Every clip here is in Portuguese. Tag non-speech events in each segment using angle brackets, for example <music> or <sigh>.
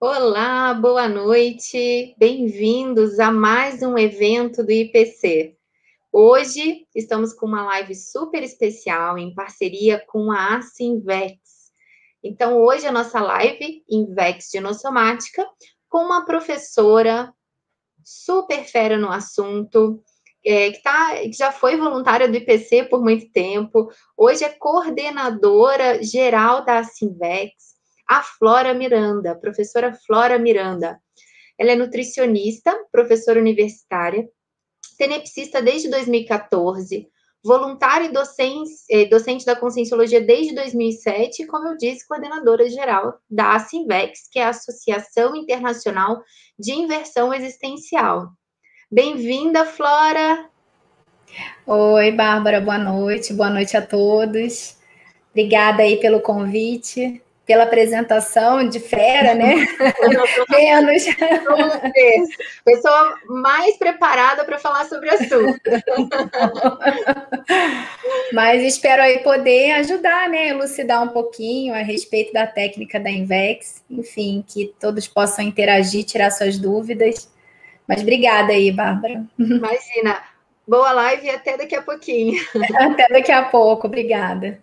Olá, boa noite, bem-vindos a mais um evento do IPC. Hoje estamos com uma live super especial em parceria com a Asinvex. Então, hoje a nossa live Invex Dinossomática com uma professora super fera no assunto, é, que, tá, que já foi voluntária do IPC por muito tempo, hoje é coordenadora geral da Asinvex a Flora Miranda, professora Flora Miranda. Ela é nutricionista, professora universitária, tenepsista desde 2014, voluntária e docente, eh, docente da Conscienciologia desde 2007 e, como eu disse, coordenadora geral da ASINVEX, que é a Associação Internacional de Inversão Existencial. Bem-vinda, Flora! Oi, Bárbara, boa noite, boa noite a todos. Obrigada aí pelo convite pela apresentação de fera, né? <laughs> Menos. <laughs> Pessoa mais preparada para falar sobre o assunto. <laughs> Mas espero aí poder ajudar, né? Elucidar um pouquinho a respeito da técnica da Invex. Enfim, que todos possam interagir, tirar suas dúvidas. Mas obrigada aí, Bárbara. Imagina. Boa live e até daqui a pouquinho. Até daqui a pouco, obrigada.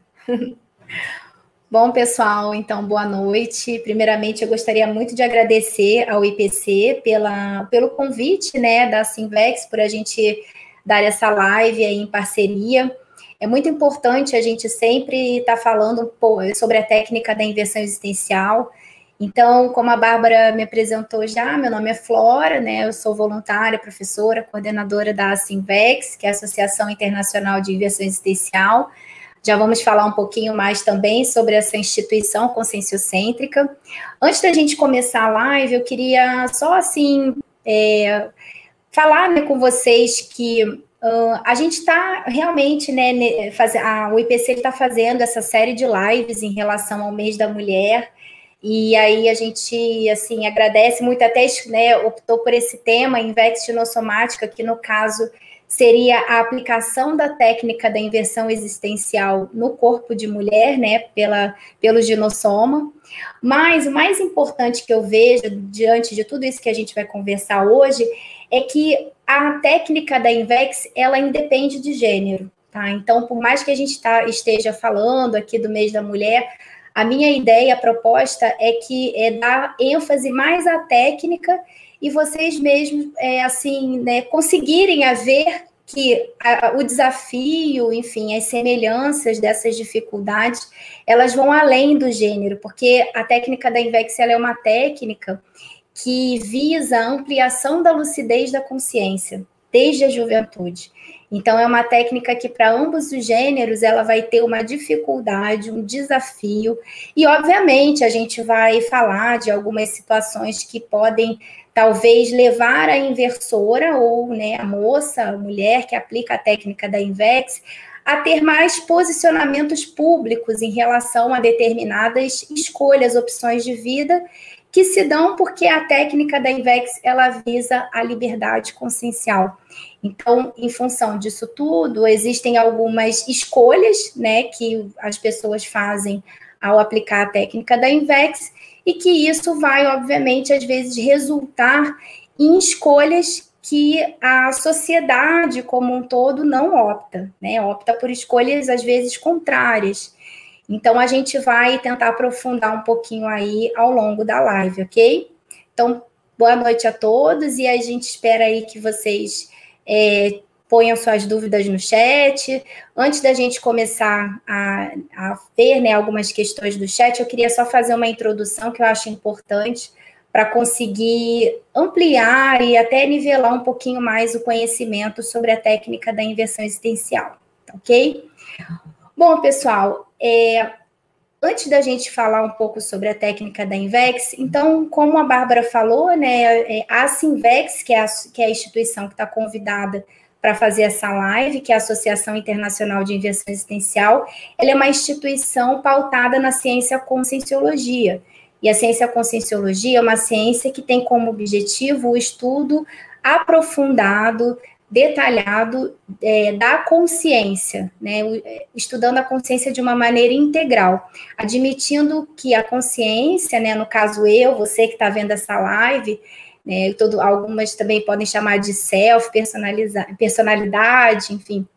Bom, pessoal, então boa noite. Primeiramente, eu gostaria muito de agradecer ao IPC pela, pelo convite, né, da Simvex, por a gente dar essa live aí em parceria. É muito importante a gente sempre estar tá falando sobre a técnica da inversão existencial. Então, como a Bárbara me apresentou já, meu nome é Flora, né? Eu sou voluntária, professora, coordenadora da Simvex, que é a Associação Internacional de Inversão Existencial. Já vamos falar um pouquinho mais também sobre essa instituição conscienciocêntrica. Antes da gente começar a live, eu queria só assim é, falar né, com vocês que uh, a gente está realmente, né, faz, a, o IPC está fazendo essa série de lives em relação ao mês da mulher. E aí a gente, assim, agradece muito, até né, optou por esse tema, Invex-Dinossomática, que no caso seria a aplicação da técnica da inversão existencial no corpo de mulher, né, pela, pelo ginossoma. Mas o mais importante que eu vejo, diante de tudo isso que a gente vai conversar hoje, é que a técnica da Invex, ela independe de gênero, tá? Então, por mais que a gente tá, esteja falando aqui do mês da mulher, a minha ideia, a proposta é que é dar ênfase mais à técnica e vocês mesmos, é, assim, né, conseguirem ver que a, o desafio, enfim, as semelhanças dessas dificuldades, elas vão além do gênero, porque a técnica da Invex é uma técnica que visa a ampliação da lucidez da consciência desde a juventude. Então é uma técnica que para ambos os gêneros ela vai ter uma dificuldade, um desafio, e obviamente a gente vai falar de algumas situações que podem talvez levar a inversora ou né, a moça, a mulher que aplica a técnica da Invex, a ter mais posicionamentos públicos em relação a determinadas escolhas, opções de vida que se dão porque a técnica da Invex ela visa a liberdade consciencial. Então, em função disso tudo, existem algumas escolhas, né, que as pessoas fazem ao aplicar a técnica da Invex e que isso vai, obviamente, às vezes resultar em escolhas que a sociedade como um todo não opta, né? Opta por escolhas às vezes contrárias. Então a gente vai tentar aprofundar um pouquinho aí ao longo da live, ok? Então, boa noite a todos e a gente espera aí que vocês é, ponham suas dúvidas no chat. Antes da gente começar a, a ver né, algumas questões do chat, eu queria só fazer uma introdução que eu acho importante para conseguir ampliar e até nivelar um pouquinho mais o conhecimento sobre a técnica da inversão existencial, ok? Bom, pessoal, é, antes da gente falar um pouco sobre a técnica da Invex, então, como a Bárbara falou, né, é, a Sinvex, que é a, que é a instituição que está convidada para fazer essa live, que é a Associação Internacional de Inversão Existencial. Ela é uma instituição pautada na ciência conscienciologia. E a ciência conscienciologia é uma ciência que tem como objetivo o estudo aprofundado detalhado é, da consciência, né, estudando a consciência de uma maneira integral, admitindo que a consciência, né, no caso eu, você que está vendo essa live, né, todo, algumas também podem chamar de self, personalidade, enfim,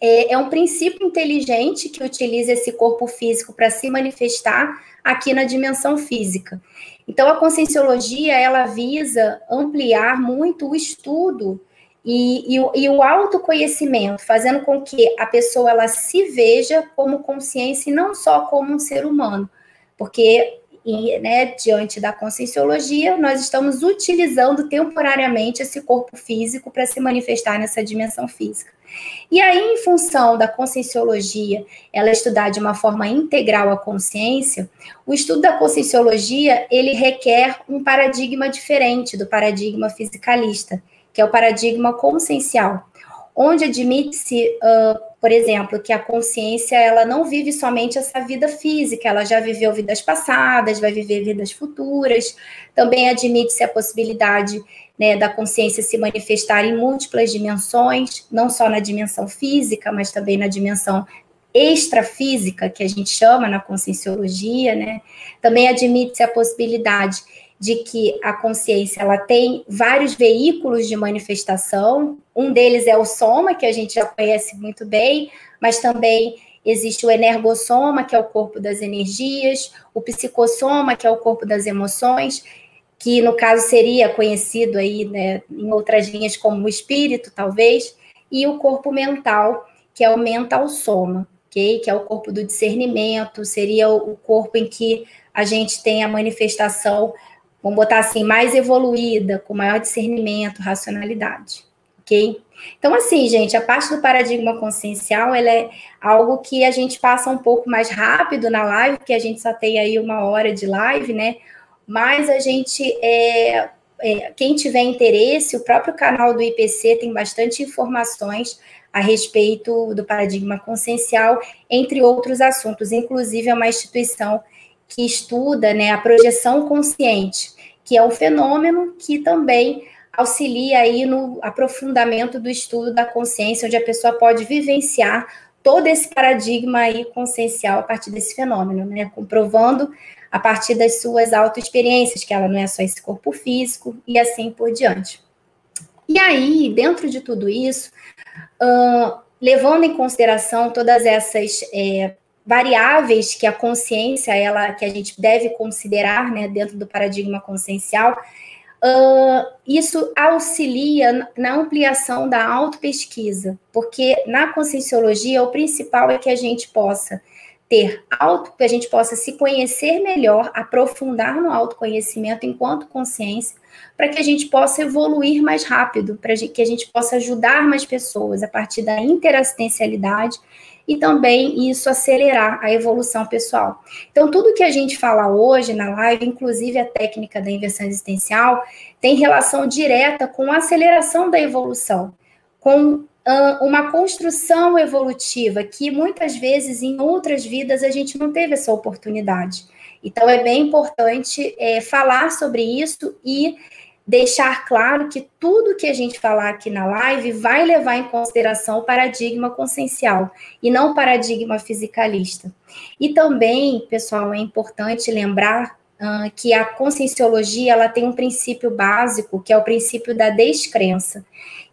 é, é um princípio inteligente que utiliza esse corpo físico para se manifestar aqui na dimensão física. Então, a conscienciologia, ela visa ampliar muito o estudo e, e, e, o autoconhecimento, fazendo com que a pessoa ela se veja como consciência e não só como um ser humano. Porque e, né, diante da conscienciologia, nós estamos utilizando temporariamente esse corpo físico para se manifestar nessa dimensão física. E aí, em função da conscienciologia, ela estudar de uma forma integral a consciência, o estudo da conscienciologia, ele requer um paradigma diferente do paradigma fisicalista, que é o paradigma consciencial, onde admite-se uh, por exemplo, que a consciência ela não vive somente essa vida física, ela já viveu vidas passadas, vai viver vidas futuras. Também admite-se a possibilidade né, da consciência se manifestar em múltiplas dimensões, não só na dimensão física, mas também na dimensão extrafísica, que a gente chama na conscienciologia, né? Também admite-se a possibilidade de que a consciência ela tem vários veículos de manifestação. Um deles é o soma, que a gente já conhece muito bem, mas também existe o energossoma, que é o corpo das energias, o psicossoma, que é o corpo das emoções, que no caso seria conhecido aí, né, em outras linhas como o espírito, talvez, e o corpo mental, que é o mental soma, ok? Que é o corpo do discernimento, seria o corpo em que a gente tem a manifestação vamos botar assim, mais evoluída, com maior discernimento, racionalidade, ok? Então, assim, gente, a parte do paradigma consciencial, ela é algo que a gente passa um pouco mais rápido na live, porque a gente só tem aí uma hora de live, né? Mas a gente, é, é, quem tiver interesse, o próprio canal do IPC tem bastante informações a respeito do paradigma consciencial, entre outros assuntos, inclusive é uma instituição que estuda né, a projeção consciente, que é um fenômeno que também auxilia aí no aprofundamento do estudo da consciência, onde a pessoa pode vivenciar todo esse paradigma aí consciencial a partir desse fenômeno, né? Comprovando a partir das suas autoexperiências, que ela não é só esse corpo físico e assim por diante. E aí, dentro de tudo isso, uh, levando em consideração todas essas é, variáveis que a consciência ela que a gente deve considerar né, dentro do paradigma consciencial, uh, isso auxilia na ampliação da autopesquisa, porque na conscienciologia o principal é que a gente possa ter auto, que a gente possa se conhecer melhor, aprofundar no autoconhecimento enquanto consciência, para que a gente possa evoluir mais rápido, para que a gente possa ajudar mais pessoas a partir da interassistencialidade e também isso acelerar a evolução pessoal. Então, tudo que a gente fala hoje na live, inclusive a técnica da inversão existencial, tem relação direta com a aceleração da evolução, com uma construção evolutiva que muitas vezes em outras vidas a gente não teve essa oportunidade. Então, é bem importante é, falar sobre isso e deixar claro que tudo que a gente falar aqui na live vai levar em consideração o paradigma consciencial e não o paradigma fisicalista. E também, pessoal, é importante lembrar uh, que a conscienciologia ela tem um princípio básico, que é o princípio da descrença,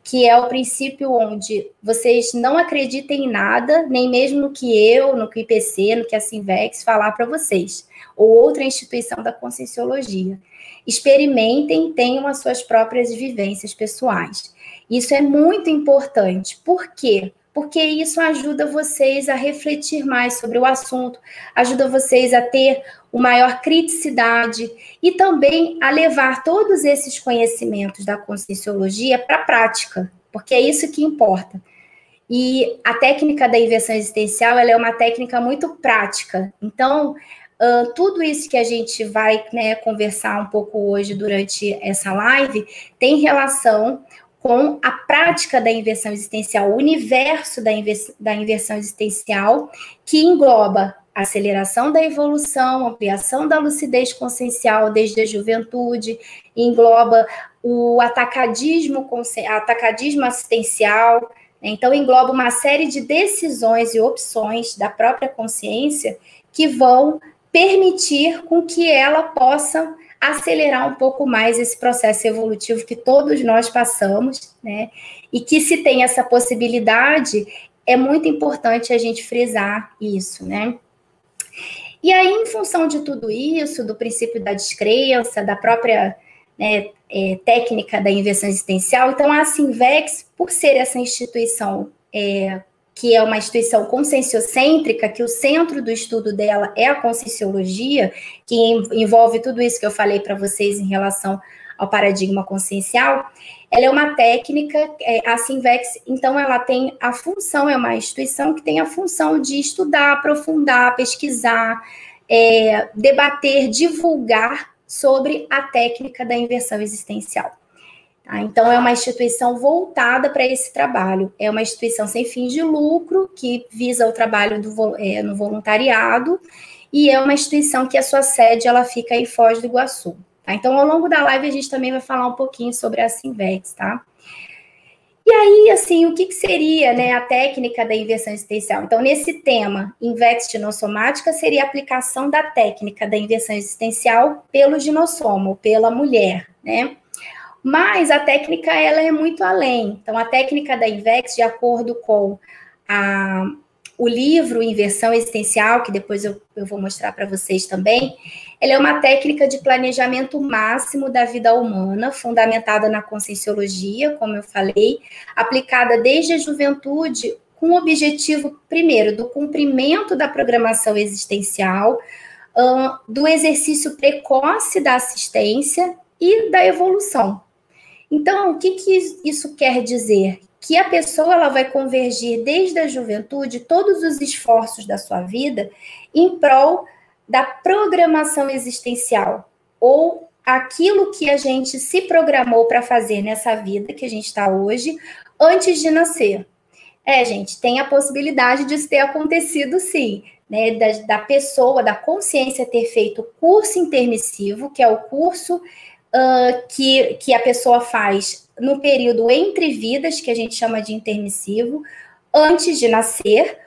que é o princípio onde vocês não acreditem em nada, nem mesmo no que eu, no que o IPC, no que a Sinvex falar para vocês, ou outra instituição da conscienciologia experimentem, tenham as suas próprias vivências pessoais. Isso é muito importante. Por quê? Porque isso ajuda vocês a refletir mais sobre o assunto, ajuda vocês a ter uma maior criticidade e também a levar todos esses conhecimentos da conscienciologia para a prática, porque é isso que importa. E a técnica da inversão existencial ela é uma técnica muito prática. Então, Uh, tudo isso que a gente vai né, conversar um pouco hoje durante essa live tem relação com a prática da inversão existencial, o universo da, invers da inversão existencial, que engloba aceleração da evolução, ampliação da lucidez consciencial desde a juventude, engloba o atacadismo, atacadismo assistencial. Né? Então, engloba uma série de decisões e opções da própria consciência que vão permitir com que ela possa acelerar um pouco mais esse processo evolutivo que todos nós passamos, né? E que se tem essa possibilidade, é muito importante a gente frisar isso, né? E aí, em função de tudo isso, do princípio da descrença, da própria né, é, técnica da inversão existencial, então a Sinvex, por ser essa instituição é, que é uma instituição conscienciocêntrica, que o centro do estudo dela é a conscienciologia, que envolve tudo isso que eu falei para vocês em relação ao paradigma consciencial, ela é uma técnica, é, a Sinvex, então ela tem a função, é uma instituição que tem a função de estudar, aprofundar, pesquisar, é, debater, divulgar sobre a técnica da inversão existencial. Tá? Então, é uma instituição voltada para esse trabalho. É uma instituição sem fins de lucro, que visa o trabalho do, é, no voluntariado, e é uma instituição que a sua sede ela fica em Foz do Iguaçu. Tá? Então, ao longo da live, a gente também vai falar um pouquinho sobre a Sinvex, tá? E aí, assim, o que, que, seria né, a técnica da inversão existencial? Então, nesse tema, Invex dinossomática seria a aplicação da técnica da inversão existencial pelo dinossomo, pela mulher, né? Mas a técnica ela é muito além. Então, a técnica da IVEX, de acordo com a, o livro Inversão Existencial, que depois eu, eu vou mostrar para vocês também, ela é uma técnica de planejamento máximo da vida humana, fundamentada na conscienciologia, como eu falei, aplicada desde a juventude com o objetivo, primeiro, do cumprimento da programação existencial, do exercício precoce da assistência e da evolução. Então, o que, que isso quer dizer? Que a pessoa ela vai convergir desde a juventude todos os esforços da sua vida em prol da programação existencial ou aquilo que a gente se programou para fazer nessa vida que a gente está hoje antes de nascer. É, gente, tem a possibilidade disso ter acontecido sim, né? Da, da pessoa, da consciência ter feito curso intermissivo, que é o curso uh, que, que a pessoa faz no período entre vidas, que a gente chama de intermissivo, antes de nascer,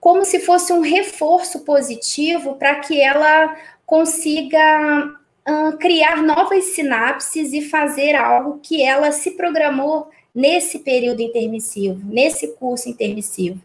como se fosse um reforço positivo para que ela consiga uh, criar novas sinapses e fazer algo que ela se programou nesse período intermissivo, nesse curso intermissivo.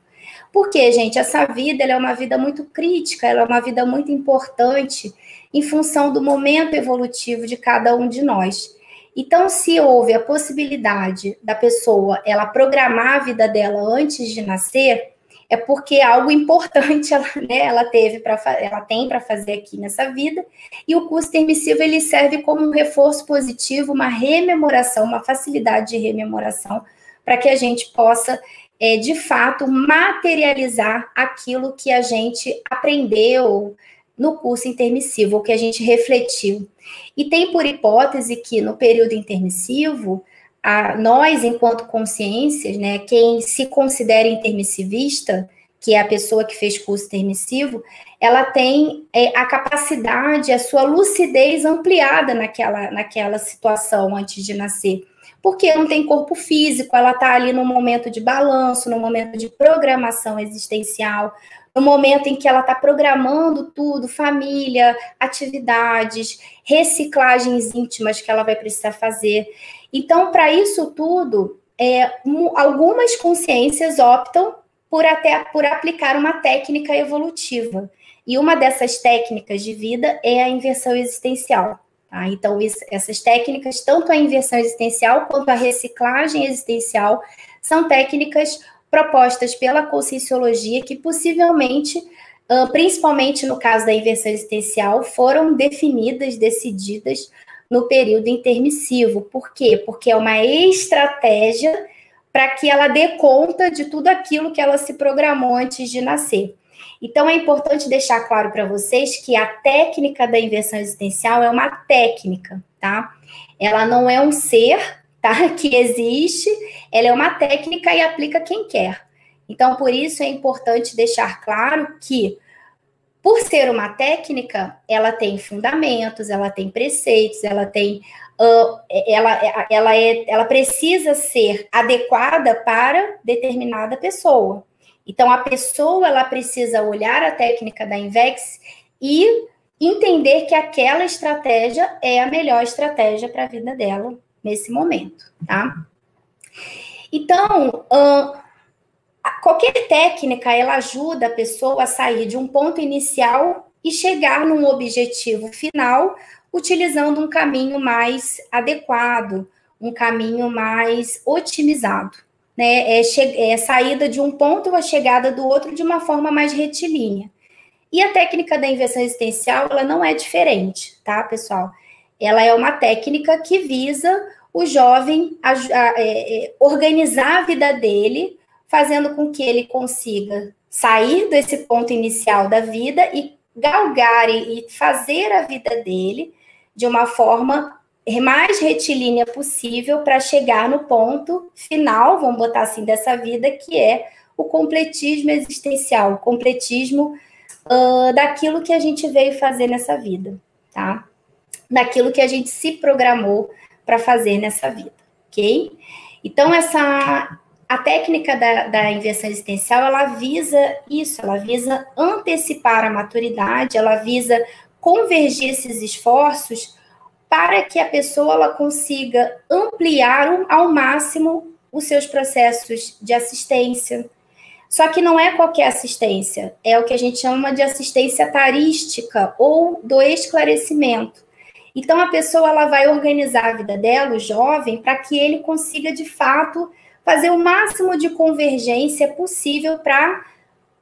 Porque, gente, essa vida é uma vida muito crítica, ela é uma vida muito importante em função do momento evolutivo de cada um de nós. Então, se houve a possibilidade da pessoa ela programar a vida dela antes de nascer, é porque algo importante <laughs> ela, né, ela teve para ela tem para fazer aqui nessa vida, e o curso permissivo ele serve como um reforço positivo, uma rememoração, uma facilidade de rememoração para que a gente possa é, de fato materializar aquilo que a gente aprendeu no curso intermissivo, o que a gente refletiu. E tem por hipótese que no período intermissivo, a, nós, enquanto consciências, né, quem se considera intermissivista, que é a pessoa que fez curso intermissivo, ela tem é, a capacidade, a sua lucidez ampliada naquela, naquela situação antes de nascer porque não tem corpo físico, ela está ali no momento de balanço, no momento de programação existencial, no momento em que ela está programando tudo, família, atividades, reciclagens íntimas que ela vai precisar fazer. Então, para isso tudo, é, algumas consciências optam por até por aplicar uma técnica evolutiva. E uma dessas técnicas de vida é a inversão existencial. Tá? Então, isso, essas técnicas, tanto a inversão existencial quanto a reciclagem existencial, são técnicas propostas pela conscienciologia que possivelmente, principalmente no caso da inversão existencial, foram definidas, decididas no período intermissivo. Por quê? Porque é uma estratégia para que ela dê conta de tudo aquilo que ela se programou antes de nascer. Então, é importante deixar claro para vocês que a técnica da inversão existencial é uma técnica, tá? Ela não é um ser, tá? <laughs> Que existe, ela é uma técnica e aplica quem quer. Então, por isso é importante deixar claro que, por ser uma técnica, ela tem fundamentos, ela tem preceitos, ela tem. Uh, ela, ela, é, ela precisa ser adequada para determinada pessoa. Então, a pessoa ela precisa olhar a técnica da Invex e entender que aquela estratégia é a melhor estratégia para a vida dela nesse momento, tá? Então, qualquer técnica ela ajuda a pessoa a sair de um ponto inicial e chegar num objetivo final utilizando um caminho mais adequado, um caminho mais otimizado. Né? É, é saída de um ponto a chegada do outro de uma forma mais retilínea. E a técnica da inversão existencial, ela não é diferente, tá, pessoal? Ela é uma técnica que visa o jovem a, a, a, é, organizar a vida dele fazendo com que ele consiga sair desse ponto inicial da vida e galgar e fazer a vida dele de uma forma mais retilínea possível para chegar no ponto final, vamos botar assim, dessa vida, que é o completismo existencial, o completismo uh, daquilo que a gente veio fazer nessa vida, tá? Daquilo que a gente se programou para fazer nessa vida, ok? Então, essa a técnica da, da inversão existencial, ela visa isso, ela visa antecipar a maturidade, ela visa convergir esses esforços para que a pessoa ela consiga ampliar ao máximo os seus processos de assistência. Só que não é qualquer assistência, é o que a gente chama de assistência tarística ou do esclarecimento. Então a pessoa ela vai organizar a vida dela, o jovem, para que ele consiga de fato fazer o máximo de convergência possível para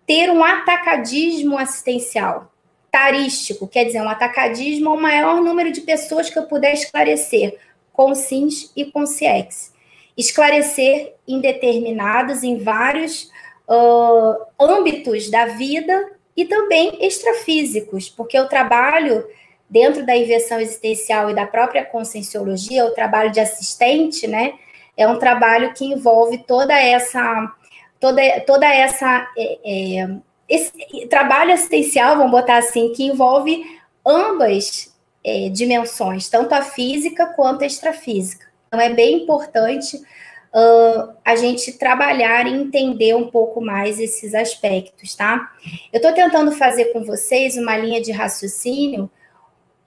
ter um atacadismo assistencial tarístico, quer dizer, um atacadismo ao maior número de pessoas que eu puder esclarecer, com SINS e com CIEX. Esclarecer em determinados, em vários uh, âmbitos da vida e também extrafísicos, porque o trabalho dentro da inversão existencial e da própria conscienciologia, o trabalho de assistente, né, é um trabalho que envolve toda essa toda, toda essa é, é, esse trabalho assistencial, vamos botar assim, que envolve ambas é, dimensões, tanto a física quanto a extrafísica. Então é bem importante uh, a gente trabalhar e entender um pouco mais esses aspectos, tá? Eu estou tentando fazer com vocês uma linha de raciocínio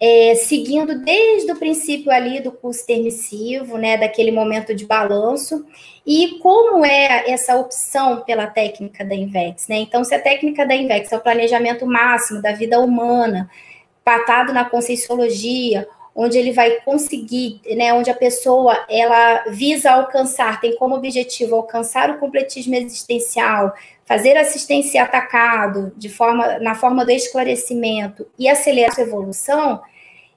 é, seguindo desde o princípio ali do curso permissivo, né, daquele momento de balanço, e como é essa opção pela técnica da INVEX, né? Então, se a técnica da INVEX é o planejamento máximo da vida humana, patado na conscienciologia, onde ele vai conseguir, né, onde a pessoa ela visa alcançar, tem como objetivo alcançar o completismo existencial, fazer assistência atacado de forma na forma do esclarecimento e acelerar a sua evolução,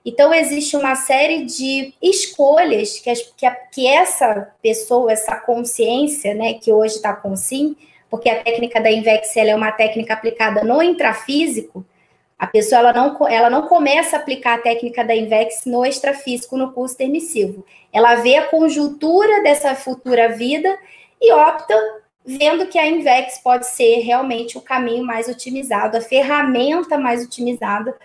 então existe uma série de escolhas que, as, que, a, que essa pessoa, essa consciência, né, que hoje está com sim, porque a técnica da Invex é uma técnica aplicada no intrafísico, a pessoa ela não, ela não começa a aplicar a técnica da Invex no extrafísico, no curso permissivo. Ela vê a conjuntura dessa futura vida e opta vendo que a Invex pode ser realmente o caminho mais otimizado, a ferramenta mais otimizada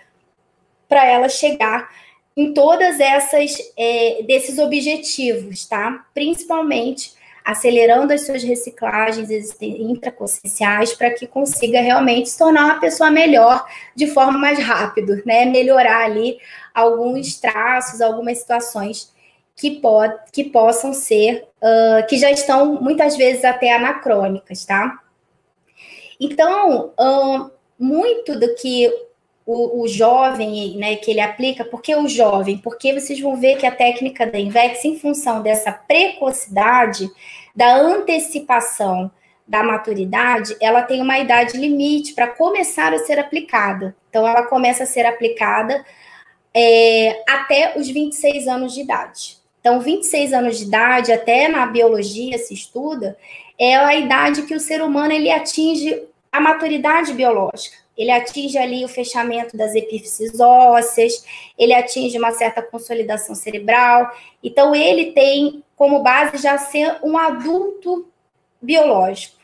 para ela chegar em todas essas é, desses objetivos, tá? Principalmente acelerando as suas reciclagens intraconscienciais para que consiga realmente se tornar uma pessoa melhor de forma mais rápida, né? Melhorar ali alguns traços, algumas situações que, pod, que possam ser, uh, que já estão muitas vezes até anacrônicas, tá? Então, uh, muito do que o, o, jovem, né, que ele aplica, por que o jovem? Porque vocês vão ver que a técnica da Invex, em função dessa precocidade, da antecipação da maturidade, ela tem uma idade limite para começar a ser aplicada. Então, ela começa a ser aplicada é, até os 26 anos de idade. Então, 26 anos de idade, até na biologia se estuda, é a idade que o ser humano ele atinge a maturidade biológica. Ele atinge ali o fechamento das epífises ósseas, ele atinge uma certa consolidação cerebral. Então, ele tem como base já ser um adulto biológico.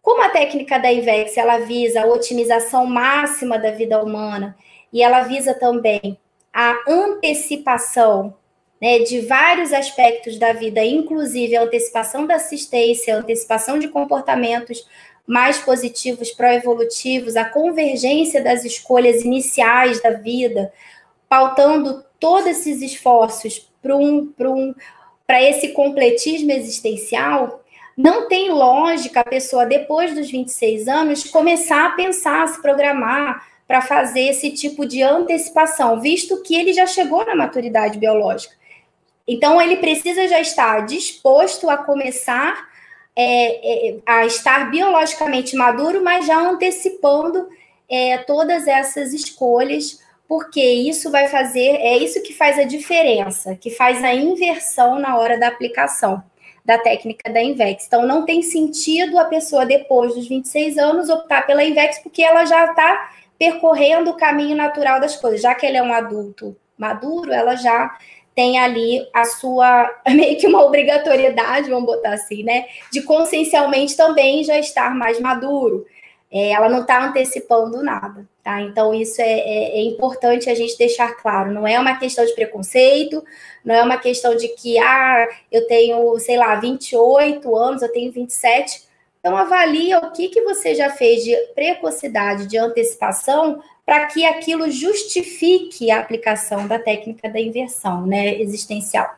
Como a técnica da IVEX ela visa a otimização máxima da vida humana e ela visa também a antecipação né, de vários aspectos da vida, inclusive a antecipação da assistência, a antecipação de comportamentos mais positivos, pró-evolutivos, a convergência das escolhas iniciais da vida, pautando todos esses esforços para um, um, esse completismo existencial, não tem lógica a pessoa, depois dos 26 anos, começar a pensar, a se programar para fazer esse tipo de antecipação, visto que ele já chegou na maturidade biológica. Então, ele precisa já estar disposto a começar é, é, a estar biologicamente maduro, mas já antecipando é, todas essas escolhas, porque isso vai fazer, é isso que faz a diferença, que faz a inversão na hora da aplicação da técnica da Invex. Então, não tem sentido a pessoa, depois dos 26 anos, optar pela Invex, porque ela já está percorrendo o caminho natural das coisas. Já que ele é um adulto maduro, ela já tem ali a sua, <laughs> meio que uma obrigatoriedade, vamos botar assim, né? De consciencialmente também já estar mais maduro. É, ela não está antecipando nada, tá? Então, isso é, é, é, importante a gente deixar claro. Não é uma questão de preconceito, não é uma questão de que, ah, eu tenho, sei lá, 28 anos, eu tenho 27. Então, avalia o que, que você já fez de precocidade, de antecipação, para que aquilo justifique a aplicação da técnica da inversão né, existencial.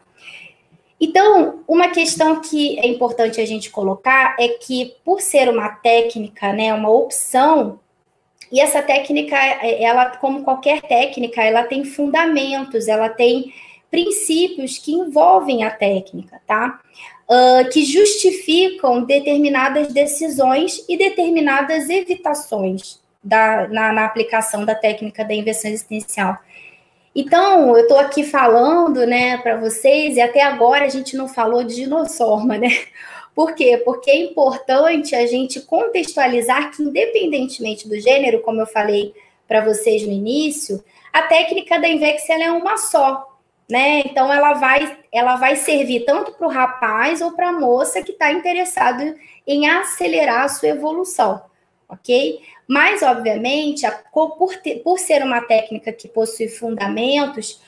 Então, uma questão que é importante a gente colocar é que, por ser uma técnica, né, uma opção, e essa técnica, ela, como qualquer técnica, ela tem fundamentos, ela tem princípios que envolvem a técnica, tá? Uh, que justificam determinadas decisões e determinadas evitações da, na, na aplicação da técnica da inversão existencial. Então, eu estou aqui falando, né, para vocês, e até agora a gente não falou de dinossorma, né? Por quê? Porque é importante a gente contextualizar que, independentemente do gênero, como eu falei para vocês no início, a técnica da Invex é uma só, né? Então, ela vai, ela vai servir tanto para o rapaz ou para a moça que está interessado em acelerar a sua evolução, ok? Mas, obviamente, a, por, ter, por ser uma técnica que possui fundamentos,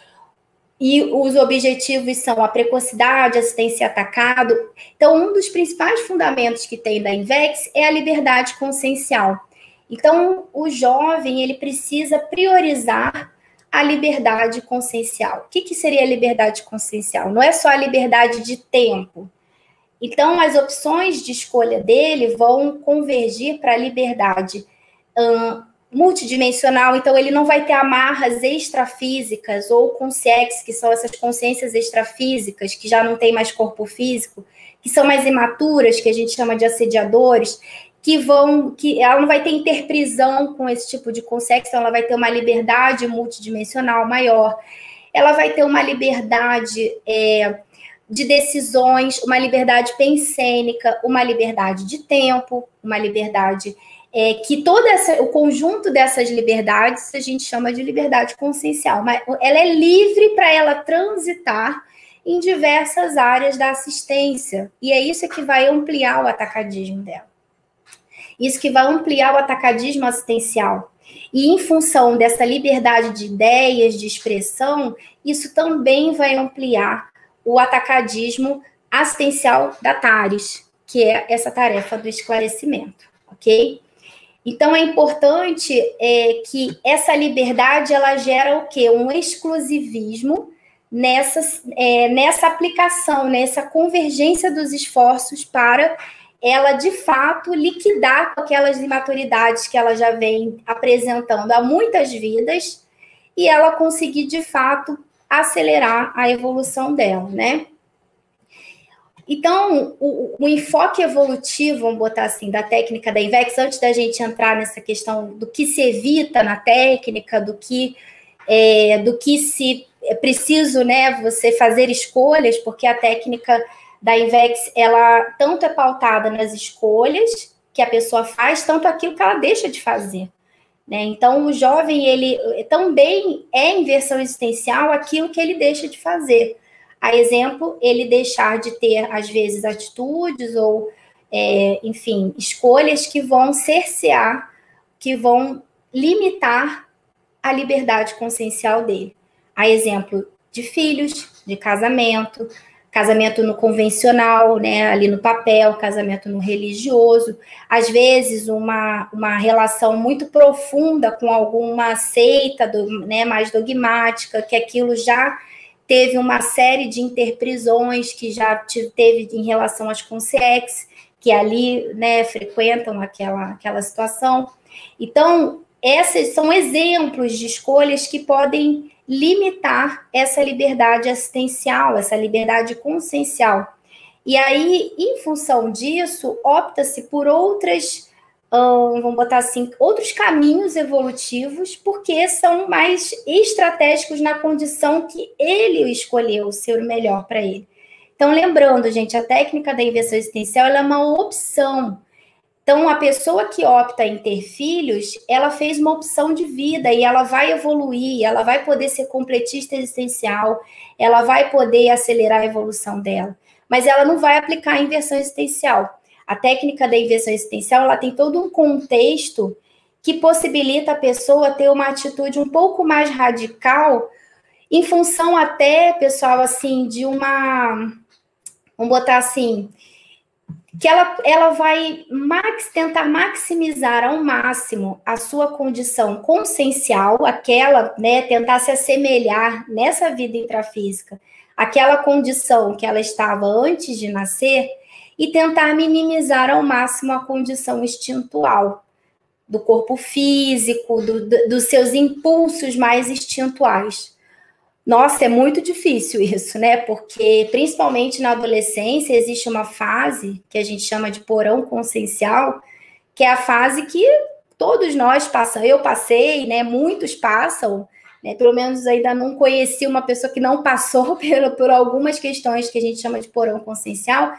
e os objetivos são a precocidade, assistência atacado. Então, um dos principais fundamentos que tem da Invex é a liberdade consciencial. Então, o jovem ele precisa priorizar a liberdade consciencial. O que, que seria a liberdade consciencial? Não é só a liberdade de tempo. Então, as opções de escolha dele vão convergir para a liberdade multidimensional, então ele não vai ter amarras extrafísicas ou consciências, que são essas consciências extrafísicas, que já não tem mais corpo físico, que são mais imaturas, que a gente chama de assediadores, que vão, que ela não vai ter interprisão com esse tipo de consciência, então ela vai ter uma liberdade multidimensional maior, ela vai ter uma liberdade é, de decisões, uma liberdade pensênica, uma liberdade de tempo, uma liberdade é, que todo essa, o conjunto dessas liberdades a gente chama de liberdade consciencial, mas ela é livre para ela transitar em diversas áreas da assistência, e é isso que vai ampliar o atacadismo dela. Isso que vai ampliar o atacadismo assistencial. E em função dessa liberdade de ideias, de expressão, isso também vai ampliar o atacadismo assistencial da TARES, que é essa tarefa do esclarecimento, ok? Então é importante é, que essa liberdade ela gera o quê? Um exclusivismo nessa, é, nessa aplicação, nessa convergência dos esforços para ela de fato liquidar aquelas imaturidades que ela já vem apresentando há muitas vidas e ela conseguir de fato acelerar a evolução dela, né? Então, o, o, enfoque evolutivo, vamos botar assim, da técnica da IVEX, antes da gente entrar nessa questão do que se evita na técnica, do que, é, do que se é preciso, né, você fazer escolhas, porque a técnica da IVEX, ela tanto é pautada nas escolhas que a pessoa faz, tanto aquilo que ela deixa de fazer. Né? Então, o jovem, ele também é inversão existencial aquilo que ele deixa de fazer. A exemplo, ele deixar de ter, às vezes, atitudes ou é, enfim, escolhas que vão cercear, que vão limitar a liberdade consciencial dele. A exemplo de filhos, de casamento, casamento no convencional, né, ali no papel, casamento no religioso, às vezes uma, uma relação muito profunda com alguma seita do, né, mais dogmática, que aquilo já teve uma série de interprisões que já teve em relação às consciex, que ali né, frequentam aquela, aquela situação. Então, esses são exemplos de escolhas que podem limitar essa liberdade assistencial, essa liberdade consciencial. E aí, em função disso, opta-se por outras, hum, vamos botar assim, outros caminhos evolutivos, porque são mais estratégicos na condição que ele escolheu ser o melhor para ele. Então, lembrando, gente, a técnica da inversão existencial é uma opção então, a pessoa que opta em ter filhos, ela fez uma opção de vida e ela vai evoluir, ela vai poder ser completista existencial, ela vai poder acelerar a evolução dela. Mas ela não vai aplicar a inversão existencial. A técnica da inversão existencial, ela tem todo um contexto que possibilita a pessoa ter uma atitude um pouco mais radical, em função até, pessoal, assim, de uma. Vamos botar assim, que ela, ela vai max, tentar maximizar ao máximo a sua condição consciencial, aquela, né, tentar se assemelhar nessa vida intrafísica, aquela condição que ela estava antes de nascer, e tentar minimizar ao máximo a condição instintual do corpo físico, do, do, dos seus impulsos mais instintuais. Nossa, é muito difícil isso, né? Porque principalmente na adolescência existe uma fase que a gente chama de porão consciencial, que é a fase que todos nós passamos, eu passei, né? Muitos passam, né? Pelo menos ainda não conheci uma pessoa que não passou <laughs> por, por algumas questões que a gente chama de porão consciencial,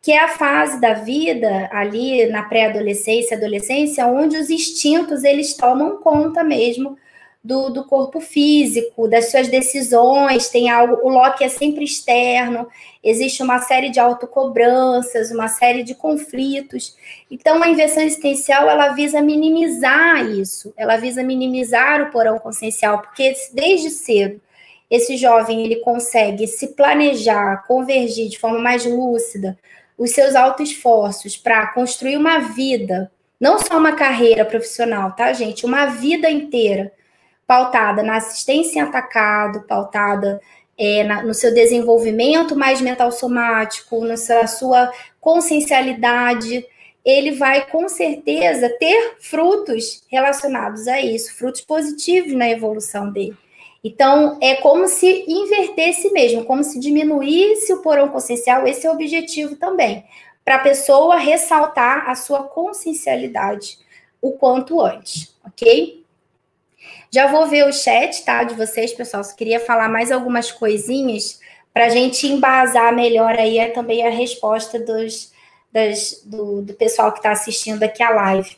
que é a fase da vida ali na pré-adolescência, adolescência, onde os instintos eles tomam conta mesmo do, do corpo físico, das suas decisões, tem algo, o Loki é sempre externo, existe uma série de autocobranças, uma série de conflitos. Então, a inversão existencial, ela visa minimizar isso, ela visa minimizar o porão consciencial, porque desde cedo, esse jovem, ele consegue se planejar, convergir de forma mais lúcida, os seus autoesforços para construir uma vida, não só uma carreira profissional, tá, gente? Uma vida inteira pautada na assistência em atacado, pautada é, na, no seu desenvolvimento mais mental somático, na sua, sua consciencialidade, ele vai com certeza ter frutos relacionados a isso, frutos positivos na evolução dele. Então, é como se invertesse mesmo, como se diminuísse o porão consciencial, esse é o objetivo também, para a pessoa ressaltar a sua consciencialidade o quanto antes, ok? Já vou ver o chat, tá, de vocês, pessoal. Só queria falar mais algumas coisinhas para a gente embasar melhor aí é também a resposta dos, das, do, do pessoal que está assistindo aqui a live.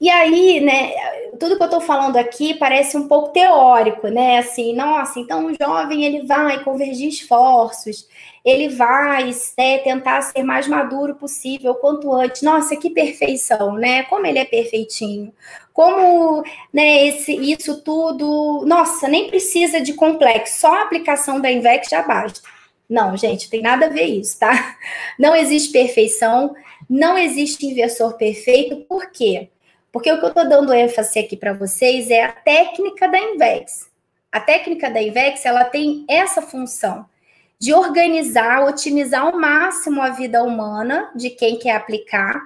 E aí, né, tudo que eu estou falando aqui parece um pouco teórico, né? Assim, nossa, então o jovem ele vai convergir esforços, ele vai né, tentar ser mais maduro possível quanto antes. Nossa, que perfeição, né? Como ele é perfeitinho. Como né, esse, isso tudo. Nossa, nem precisa de complexo, só a aplicação da INVEX já basta. Não, gente, tem nada a ver isso, tá? Não existe perfeição, não existe inversor perfeito, por quê? Porque o que eu estou dando ênfase aqui para vocês é a técnica da INVEX. A técnica da INVEX, ela tem essa função de organizar, otimizar ao máximo a vida humana de quem quer aplicar,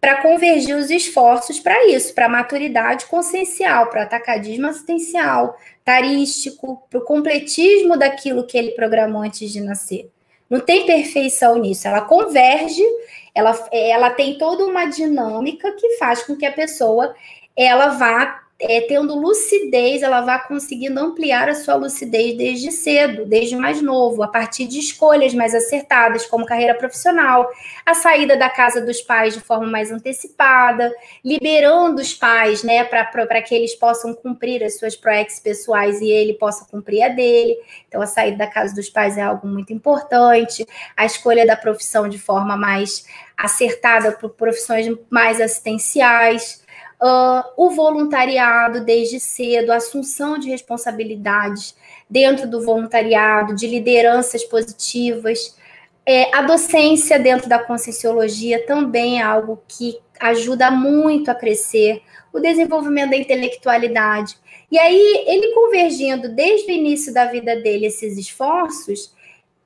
para convergir os esforços para isso, para maturidade consciencial, para atacadismo assistencial, tarístico, para o completismo daquilo que ele programou antes de nascer. Não tem perfeição nisso, ela converge ela, ela tem toda uma dinâmica que faz com que a pessoa ela vá é, tendo lucidez, ela vai conseguindo ampliar a sua lucidez desde cedo, desde mais novo, a partir de escolhas mais acertadas, como carreira profissional, a saída da casa dos pais de forma mais antecipada, liberando os pais, né, para que eles possam cumprir as suas proex pessoais e ele possa cumprir a dele. Então, a saída da casa dos pais é algo muito importante, a escolha da profissão de forma mais acertada por profissões mais assistenciais uh, o voluntariado desde cedo, a assunção de responsabilidades dentro do voluntariado, de lideranças positivas. É, a docência dentro da conscienciologia também é algo que ajuda muito a crescer o desenvolvimento da intelectualidade. E aí, ele convergindo desde o início da vida dele esses esforços,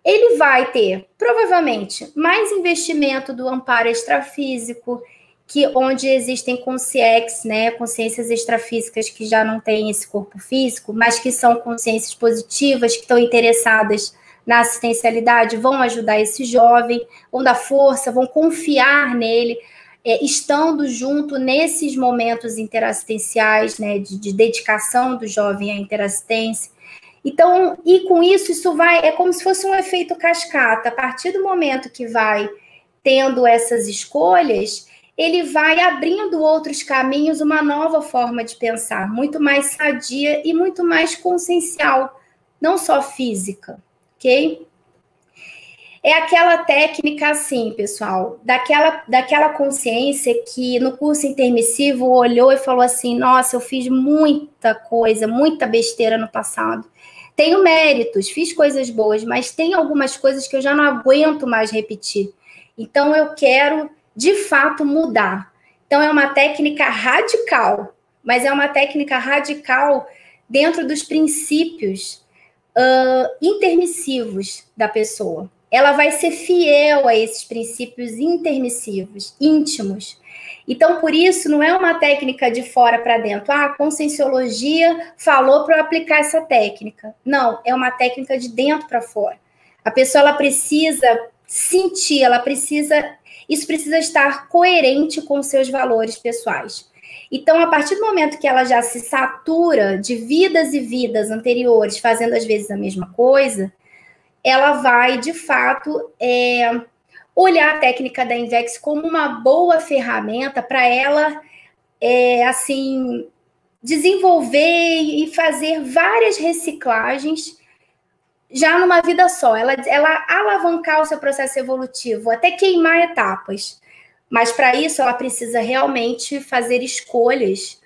ele vai ter, provavelmente, mais investimento do amparo extrafísico, que onde existem consciex, né, consciências extrafísicas que já não têm esse corpo físico, mas que são consciências positivas, que estão interessadas na assistencialidade, vão ajudar esse jovem, vão dar força, vão confiar nele, é, estando junto nesses momentos interassistenciais, né, de, de dedicação do jovem à interassistência. Então, e com isso, isso vai, é como se fosse um efeito cascata. A partir do momento que vai tendo essas escolhas, ele vai abrindo outros caminhos, uma nova forma de pensar, muito mais sadia e muito mais consciencial, não só física, ok? É aquela técnica assim, pessoal, daquela, daquela consciência que no curso intermissivo olhou e falou assim: nossa, eu fiz muita coisa, muita besteira no passado. Tenho méritos, fiz coisas boas, mas tem algumas coisas que eu já não aguento mais repetir. Então eu quero de fato mudar. Então, é uma técnica radical, mas é uma técnica radical dentro dos princípios uh, intermissivos da pessoa. Ela vai ser fiel a esses princípios intermissivos, íntimos. Então, por isso, não é uma técnica de fora para dentro. Ah, a conscienciologia falou para eu aplicar essa técnica. Não, é uma técnica de dentro para fora. A pessoa ela precisa sentir, ela precisa isso precisa estar coerente com seus valores pessoais. Então, a partir do momento que ela já se satura de vidas e vidas anteriores, fazendo às vezes a mesma coisa, ela vai, de fato, é, olhar a técnica da Invex como uma boa ferramenta para ela, é, assim, desenvolver e fazer várias reciclagens já numa vida só, ela, ela alavancar o seu processo evolutivo, até queimar etapas. Mas para isso ela precisa realmente fazer escolhas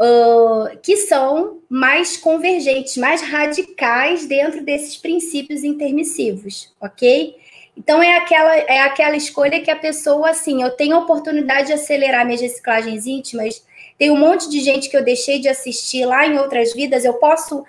uh, que são mais convergentes, mais radicais dentro desses princípios intermissivos, ok? Então é aquela, é aquela escolha que a pessoa, assim, eu tenho a oportunidade de acelerar minhas reciclagens íntimas, tem um monte de gente que eu deixei de assistir lá em outras vidas, eu posso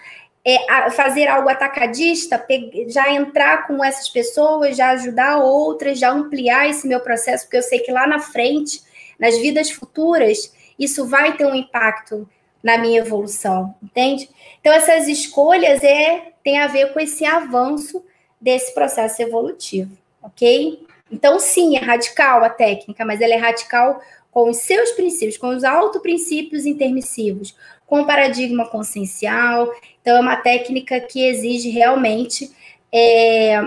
é, fazer algo atacadista, já entrar com essas pessoas, já ajudar outras, já ampliar esse meu processo, porque eu sei que lá na frente, nas vidas futuras, isso vai ter um impacto na minha evolução, entende? Então essas escolhas é tem a ver com esse avanço desse processo evolutivo, ok? Então sim, é radical a técnica, mas ela é radical com os seus princípios, com os autoprincípios intermissivos, com o paradigma consciencial. Então, é uma técnica que exige realmente é,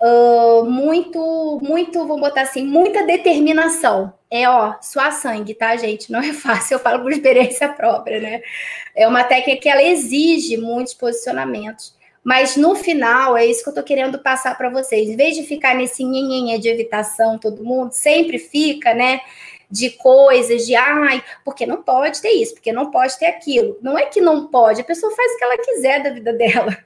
uh, muito, muito, vamos botar assim, muita determinação. É, ó, suar sangue, tá, gente? Não é fácil, eu falo por experiência própria, né? É uma técnica que ela exige muitos posicionamentos. Mas no final, é isso que eu tô querendo passar para vocês. Em vez de ficar nesse nhenhenhé de evitação, todo mundo sempre fica, né? De coisas, de ai, porque não pode ter isso, porque não pode ter aquilo. Não é que não pode, a pessoa faz o que ela quiser da vida <laughs> dela.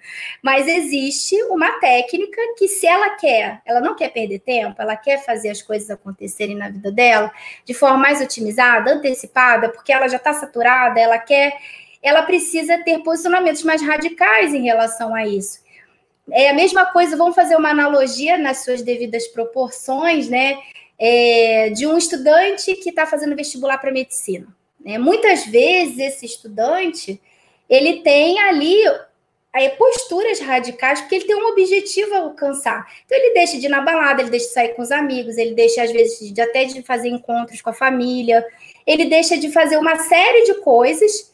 Mas existe uma técnica que, se ela quer, ela não quer perder tempo, ela quer fazer as coisas acontecerem na vida dela de forma mais otimizada, antecipada, porque ela já está saturada, ela quer, ela precisa ter posicionamentos mais radicais em relação a isso. É a mesma coisa, vamos fazer uma analogia nas suas devidas proporções, né? É, de um estudante que está fazendo vestibular para medicina. Né? Muitas vezes esse estudante ele tem ali é, posturas radicais porque ele tem um objetivo a alcançar. Então ele deixa de ir na balada, ele deixa de sair com os amigos, ele deixa às vezes de, até de fazer encontros com a família, ele deixa de fazer uma série de coisas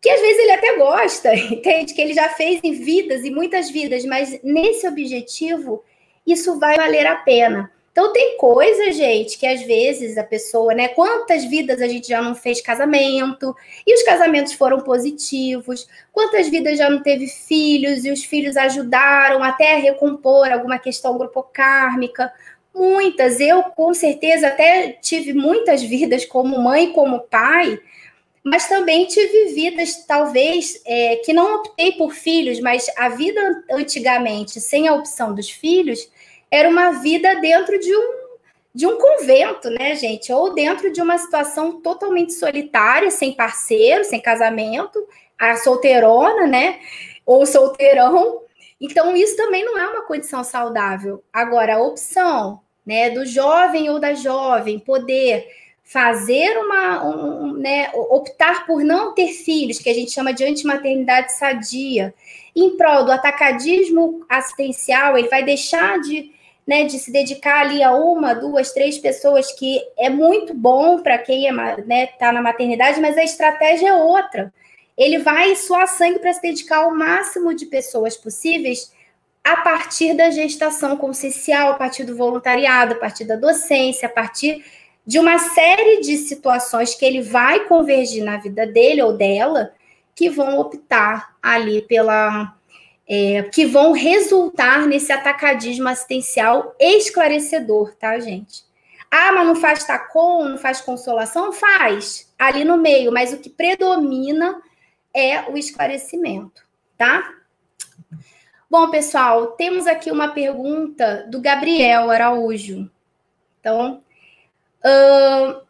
que às vezes ele até gosta, <laughs> entende? Que ele já fez em vidas e muitas vidas, mas nesse objetivo, isso vai valer a pena. Então tem coisa, gente, que às vezes a pessoa, né? Quantas vidas a gente já não fez casamento e os casamentos foram positivos? Quantas vidas já não teve filhos e os filhos ajudaram até a recompor alguma questão grupocármica? Muitas. Eu, com certeza, até tive muitas vidas como mãe como pai, mas também tive vidas, talvez, é, que não optei por filhos, mas a vida antigamente, sem a opção dos filhos, era uma vida dentro de um, de um convento, né, gente? Ou dentro de uma situação totalmente solitária, sem parceiro, sem casamento, a solteirona, né? Ou solteirão. Então, isso também não é uma condição saudável. Agora, a opção né, do jovem ou da jovem poder fazer uma, um, né, optar por não ter filhos, que a gente chama de antimaternidade sadia, em prol do atacadismo assistencial, ele vai deixar de né, de se dedicar ali a uma, duas, três pessoas, que é muito bom para quem está é, né, tá na maternidade, mas a estratégia é outra. Ele vai suar sangue para se dedicar ao máximo de pessoas possíveis a partir da gestação consciencial, a partir do voluntariado, a partir da docência, a partir de uma série de situações que ele vai convergir na vida dele ou dela, que vão optar ali pela é, que vão resultar nesse atacadismo assistencial esclarecedor, tá, gente? Ah, mas não faz tacom, não faz consolação? Faz, ali no meio, mas o que predomina é o esclarecimento, tá? Bom, pessoal, temos aqui uma pergunta do Gabriel Araújo. Então, uh,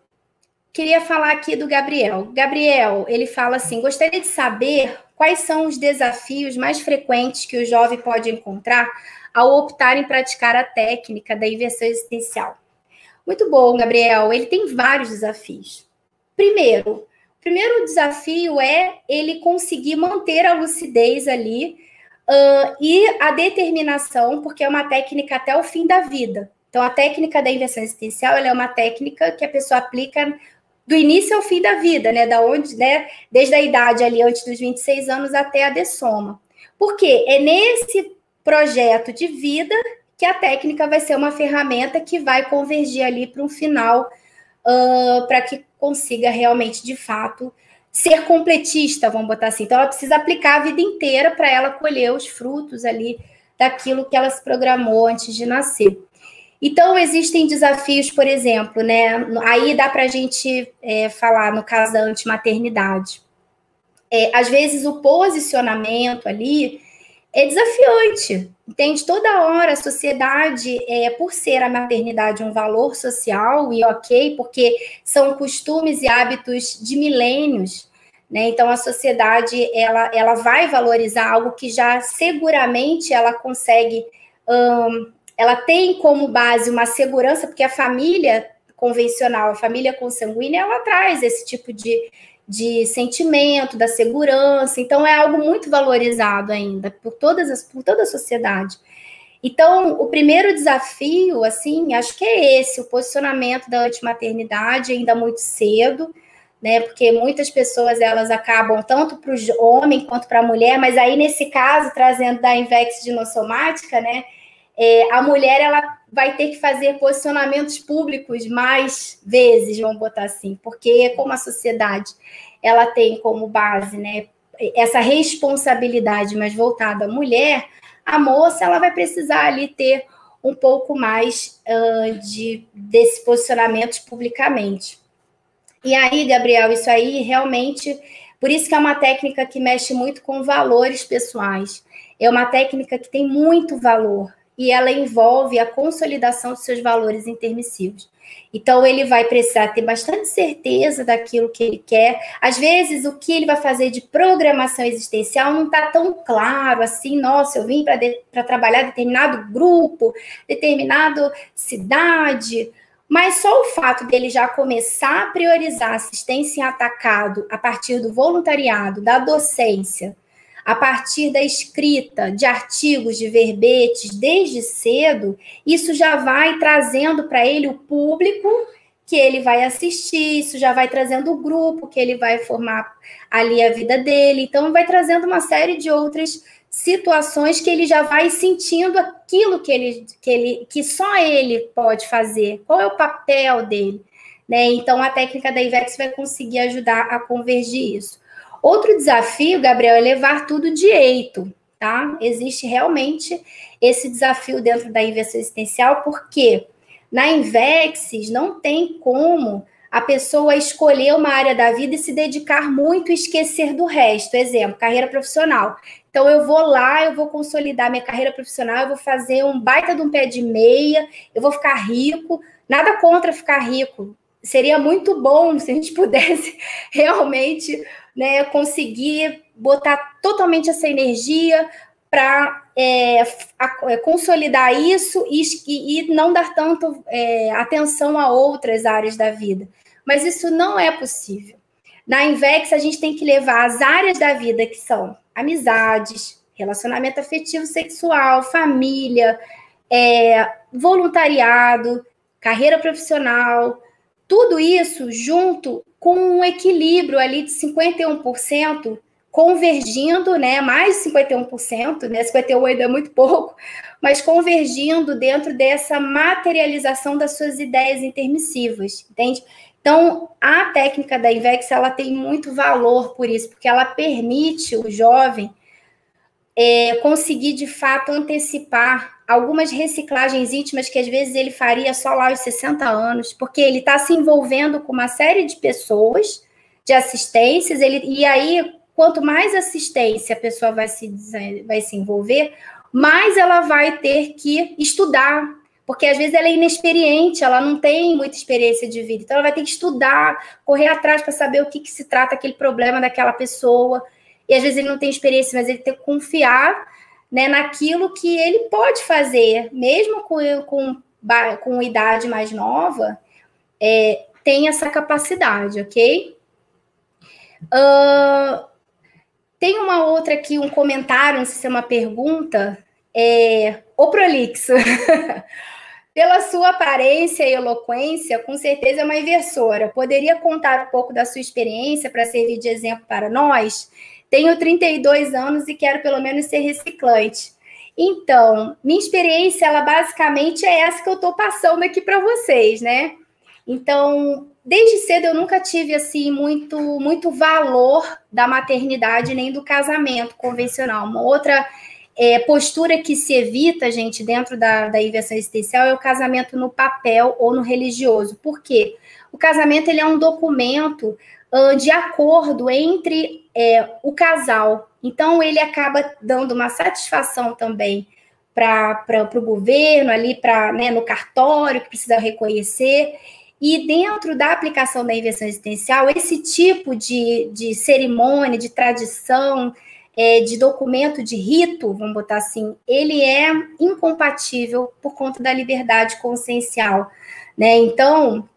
queria falar aqui do Gabriel. Gabriel, ele fala assim: gostaria de saber quais são os desafios mais frequentes que o jovem pode encontrar ao optar em praticar a técnica da inversão existencial? Muito bom, Gabriel. Ele tem vários desafios. Primeiro, o primeiro desafio é ele conseguir manter a lucidez ali uh, e a determinação, porque é uma técnica até o fim da vida. Então, a técnica da inversão existencial é uma técnica que a pessoa aplica do início ao fim da vida, né? Da onde, né? Desde a idade ali antes dos 26 anos até a dessoma. Porque é nesse projeto de vida que a técnica vai ser uma ferramenta que vai convergir ali para um final uh, para que consiga realmente, de fato, ser completista, vamos botar assim. Então, ela precisa aplicar a vida inteira para ela colher os frutos ali daquilo que ela se programou antes de nascer. Então, existem desafios, por exemplo, né? Aí dá para a gente é, falar no caso da antimaternidade. É, às vezes o posicionamento ali é desafiante, entende? Toda hora a sociedade, é, por ser a maternidade um valor social, e ok, porque são costumes e hábitos de milênios, né? Então a sociedade ela, ela vai valorizar algo que já seguramente ela consegue ela tem como base uma segurança, porque a família convencional, a família consanguínea, ela traz esse tipo de, de sentimento da segurança, então é algo muito valorizado ainda por todas as, por toda a sociedade. Então, o primeiro desafio, assim, acho que é esse, o posicionamento da antimaternidade ainda muito cedo, né? Porque muitas pessoas elas acabam tanto para o homem quanto para a mulher, mas aí nesse caso, trazendo da Invex dinossomática, né? É, a mulher ela vai ter que fazer posicionamentos públicos mais vezes, vamos botar assim, porque como a sociedade ela tem como base, né, essa responsabilidade mais voltada à mulher, a moça ela vai precisar ali ter um pouco mais uh, de desses posicionamentos publicamente. E aí, Gabriel, isso aí realmente, por isso que é uma técnica que mexe muito com valores pessoais. É uma técnica que tem muito valor e ela envolve a consolidação de seus valores intermissivos. Então, ele vai precisar ter bastante certeza daquilo que ele quer. Às vezes, o que ele vai fazer de programação existencial não está tão claro assim. Nossa, eu vim para de, trabalhar determinado grupo, determinada cidade. Mas só o fato dele já começar a priorizar assistência em atacado a partir do voluntariado, da docência, a partir da escrita de artigos, de verbetes, desde cedo, isso já vai trazendo para ele o público que ele vai assistir, isso já vai trazendo o grupo que ele vai formar ali a vida dele, então vai trazendo uma série de outras situações que ele já vai sentindo aquilo que ele que ele que só ele pode fazer. Qual é o papel dele, né? Então a técnica da IVEX vai conseguir ajudar a convergir isso. Outro desafio, Gabriel, é levar tudo direito, tá? Existe realmente esse desafio dentro da inversão existencial, porque na Invexes não tem como a pessoa escolher uma área da vida e se dedicar muito e esquecer do resto. Exemplo, carreira profissional. Então eu vou lá, eu vou consolidar minha carreira profissional, eu vou fazer um baita de um pé de meia, eu vou ficar rico. Nada contra ficar rico. Seria muito bom se a gente pudesse <laughs> realmente né, conseguir botar totalmente essa energia para é, é, consolidar isso e, e não dar tanto é, atenção a outras áreas da vida. Mas isso não é possível. Na Invex, a gente tem que levar as áreas da vida que são amizades, relacionamento afetivo sexual, família, é, voluntariado, carreira profissional, tudo isso junto com um equilíbrio ali de 51% convergindo, né, mais de 51%, né, 51 ainda é muito pouco, mas convergindo dentro dessa materialização das suas ideias intermissivas, entende? Então, a técnica da Invex, ela tem muito valor por isso, porque ela permite o jovem é, conseguir, de fato, antecipar algumas reciclagens íntimas que, às vezes, ele faria só lá aos 60 anos, porque ele está se envolvendo com uma série de pessoas, de assistências, ele, e aí quanto mais assistência a pessoa vai se, vai se envolver, mais ela vai ter que estudar, porque às vezes ela é inexperiente, ela não tem muita experiência de vida, então ela vai ter que estudar, correr atrás para saber o que, que se trata aquele problema daquela pessoa, e às vezes ele não tem experiência, mas ele tem que confiar né, naquilo que ele pode fazer, mesmo com, com, com idade mais nova, é, tem essa capacidade, ok? Uh, tem uma outra aqui, um comentário, não sei se é uma pergunta. É, o prolixo. <laughs> Pela sua aparência e eloquência, com certeza é uma inversora. Poderia contar um pouco da sua experiência para servir de exemplo para nós? Tenho 32 anos e quero pelo menos ser reciclante. Então, minha experiência, ela basicamente é essa que eu estou passando aqui para vocês, né? Então, desde cedo eu nunca tive assim muito muito valor da maternidade nem do casamento convencional. Uma outra é, postura que se evita, gente, dentro da, da inversão existencial é o casamento no papel ou no religioso. Por quê? O casamento ele é um documento uh, de acordo entre é, o casal. Então, ele acaba dando uma satisfação também para o governo, ali para né, no cartório, que precisa reconhecer. E dentro da aplicação da inversão existencial, esse tipo de, de cerimônia, de tradição, é, de documento, de rito, vamos botar assim, ele é incompatível por conta da liberdade consciencial. Né? Então,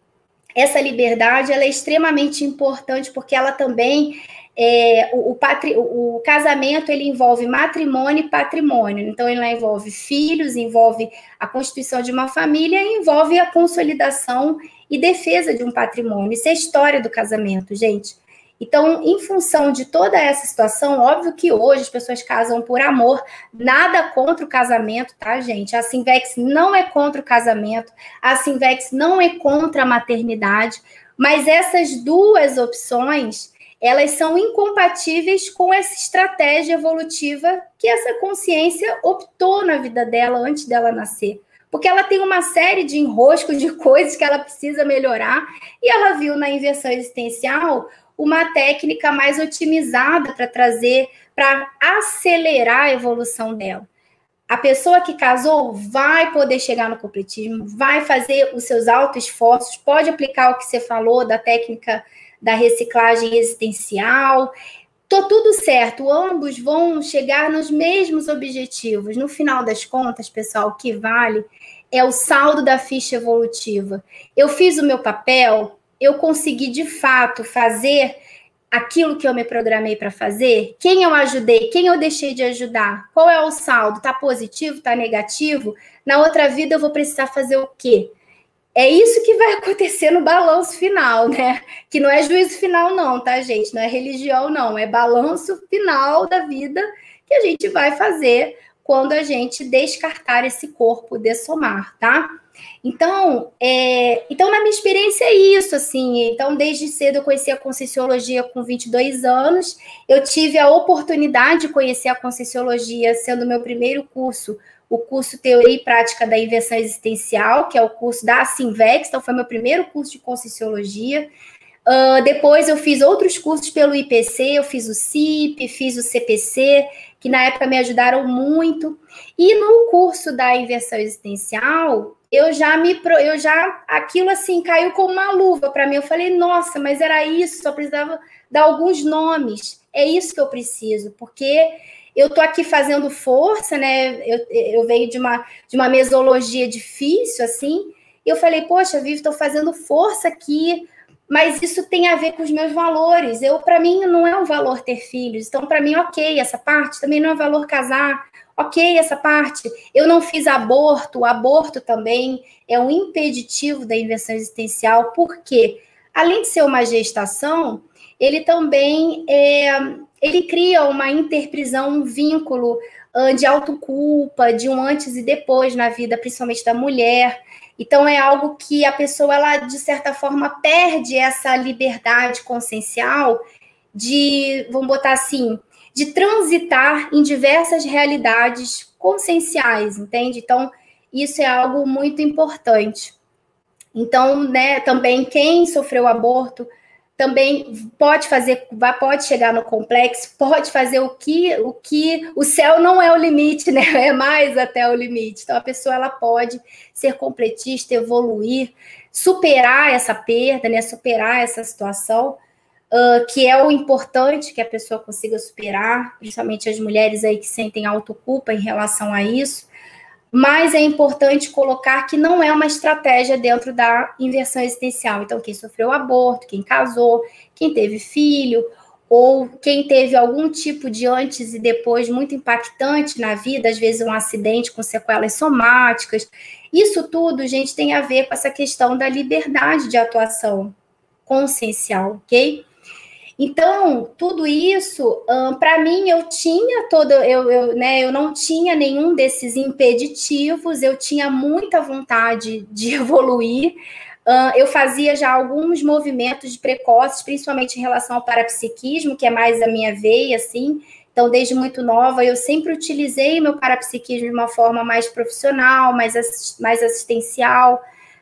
essa liberdade ela é extremamente importante porque ela também é, o, o, patri, o, o, casamento ele envolve matrimônio e patrimônio. Então, ele envolve filhos, envolve a constituição de uma família, envolve a consolidação e defesa de um patrimônio. Isso é a história do casamento, gente. Então, em função de toda essa situação, óbvio que hoje as pessoas casam por amor, nada contra o casamento, tá, gente? A Sinvex não é contra o casamento, a Sinvex não é contra a maternidade, mas essas duas opções, elas são incompatíveis com essa estratégia evolutiva que essa consciência optou na vida dela antes dela nascer. Porque ela tem uma série de enroscos de <laughs> coisas que ela precisa melhorar, e ela viu na inversão existencial uma técnica mais otimizada para trazer, para acelerar a evolução dela. A pessoa que casou vai poder chegar no completismo, vai fazer os seus altos esforços, pode aplicar o que você falou da técnica da reciclagem existencial. Tô tudo certo, ambos vão chegar nos mesmos objetivos. No final das contas, pessoal, o que vale é o saldo da ficha evolutiva. Eu fiz o meu papel, eu consegui de fato fazer aquilo que eu me programei para fazer? Quem eu ajudei? Quem eu deixei de ajudar? Qual é o saldo? Tá positivo? Tá negativo? Na outra vida eu vou precisar fazer o quê? é isso que vai <laughs> acontecer no balanço final, né? Que não é juízo final, não, tá, gente? Não é religião, não. É balanço final da vida que a gente vai fazer quando a gente descartar esse corpo de somar, tá? Então, é, então, na minha experiência é isso, assim. Então, desde cedo eu conheci a Conscienciologia com 22 anos. Eu tive a oportunidade de conhecer a Conscienciologia sendo meu primeiro curso o curso Teoria e Prática da Invenção Existencial, que é o curso da Simvex, então foi meu primeiro curso de Conscienciologia. Uh, depois eu fiz outros cursos pelo IPC, eu fiz o CIP, fiz o CPC, que na época me ajudaram muito. E no curso da Invenção Existencial, eu já me eu já aquilo assim caiu como uma luva para mim. Eu falei, nossa, mas era isso, só precisava dar alguns nomes. É isso que eu preciso, porque eu tô aqui fazendo força, né? Eu, eu venho de uma, de uma mesologia difícil, assim, e eu falei, poxa, Vivi, estou fazendo força aqui, mas isso tem a ver com os meus valores. Eu, para mim, não é um valor ter filhos. Então, para mim, ok, essa parte também não é valor casar. Ok, essa parte. Eu não fiz aborto. O aborto também é um impeditivo da invenção existencial, porque, além de ser uma gestação, ele também é, ele cria uma interprisão, um vínculo uh, de autoculpa, de um antes e depois na vida, principalmente da mulher. Então é algo que a pessoa, ela de certa forma perde essa liberdade consciencial de, vamos botar assim, de transitar em diversas realidades conscienciais, entende? Então isso é algo muito importante. Então, né, também quem sofreu aborto também pode fazer, pode chegar no complexo, pode fazer o que o que o céu não é o limite, né? <laughs> É mais até o limite. Então a pessoa ela pode ser completista, evoluir, superar essa perda, né? Superar essa situação. Uh, que é o importante que a pessoa consiga superar, principalmente as mulheres aí que sentem autoculpa em relação a isso mas é importante colocar que não é uma estratégia dentro da inversão existencial. Então, quem sofreu aborto, quem casou, quem teve filho, ou quem teve algum tipo de antes e depois muito impactante na vida, às vezes um acidente com sequelas somáticas. Isso tudo, gente, tem a ver com essa questão da liberdade de atuação consciencial, ok? Então, tudo isso, para mim, eu tinha todo, eu, eu, né, eu não tinha nenhum desses impeditivos, eu tinha muita vontade <laughs> de evoluir. Eu fazia já alguns movimentos precoces, principalmente em relação ao parapsiquismo, que é mais a minha veia, assim. Então, desde muito nova, eu sempre utilizei meu parapsiquismo de uma forma mais profissional, mais, mais assistencial.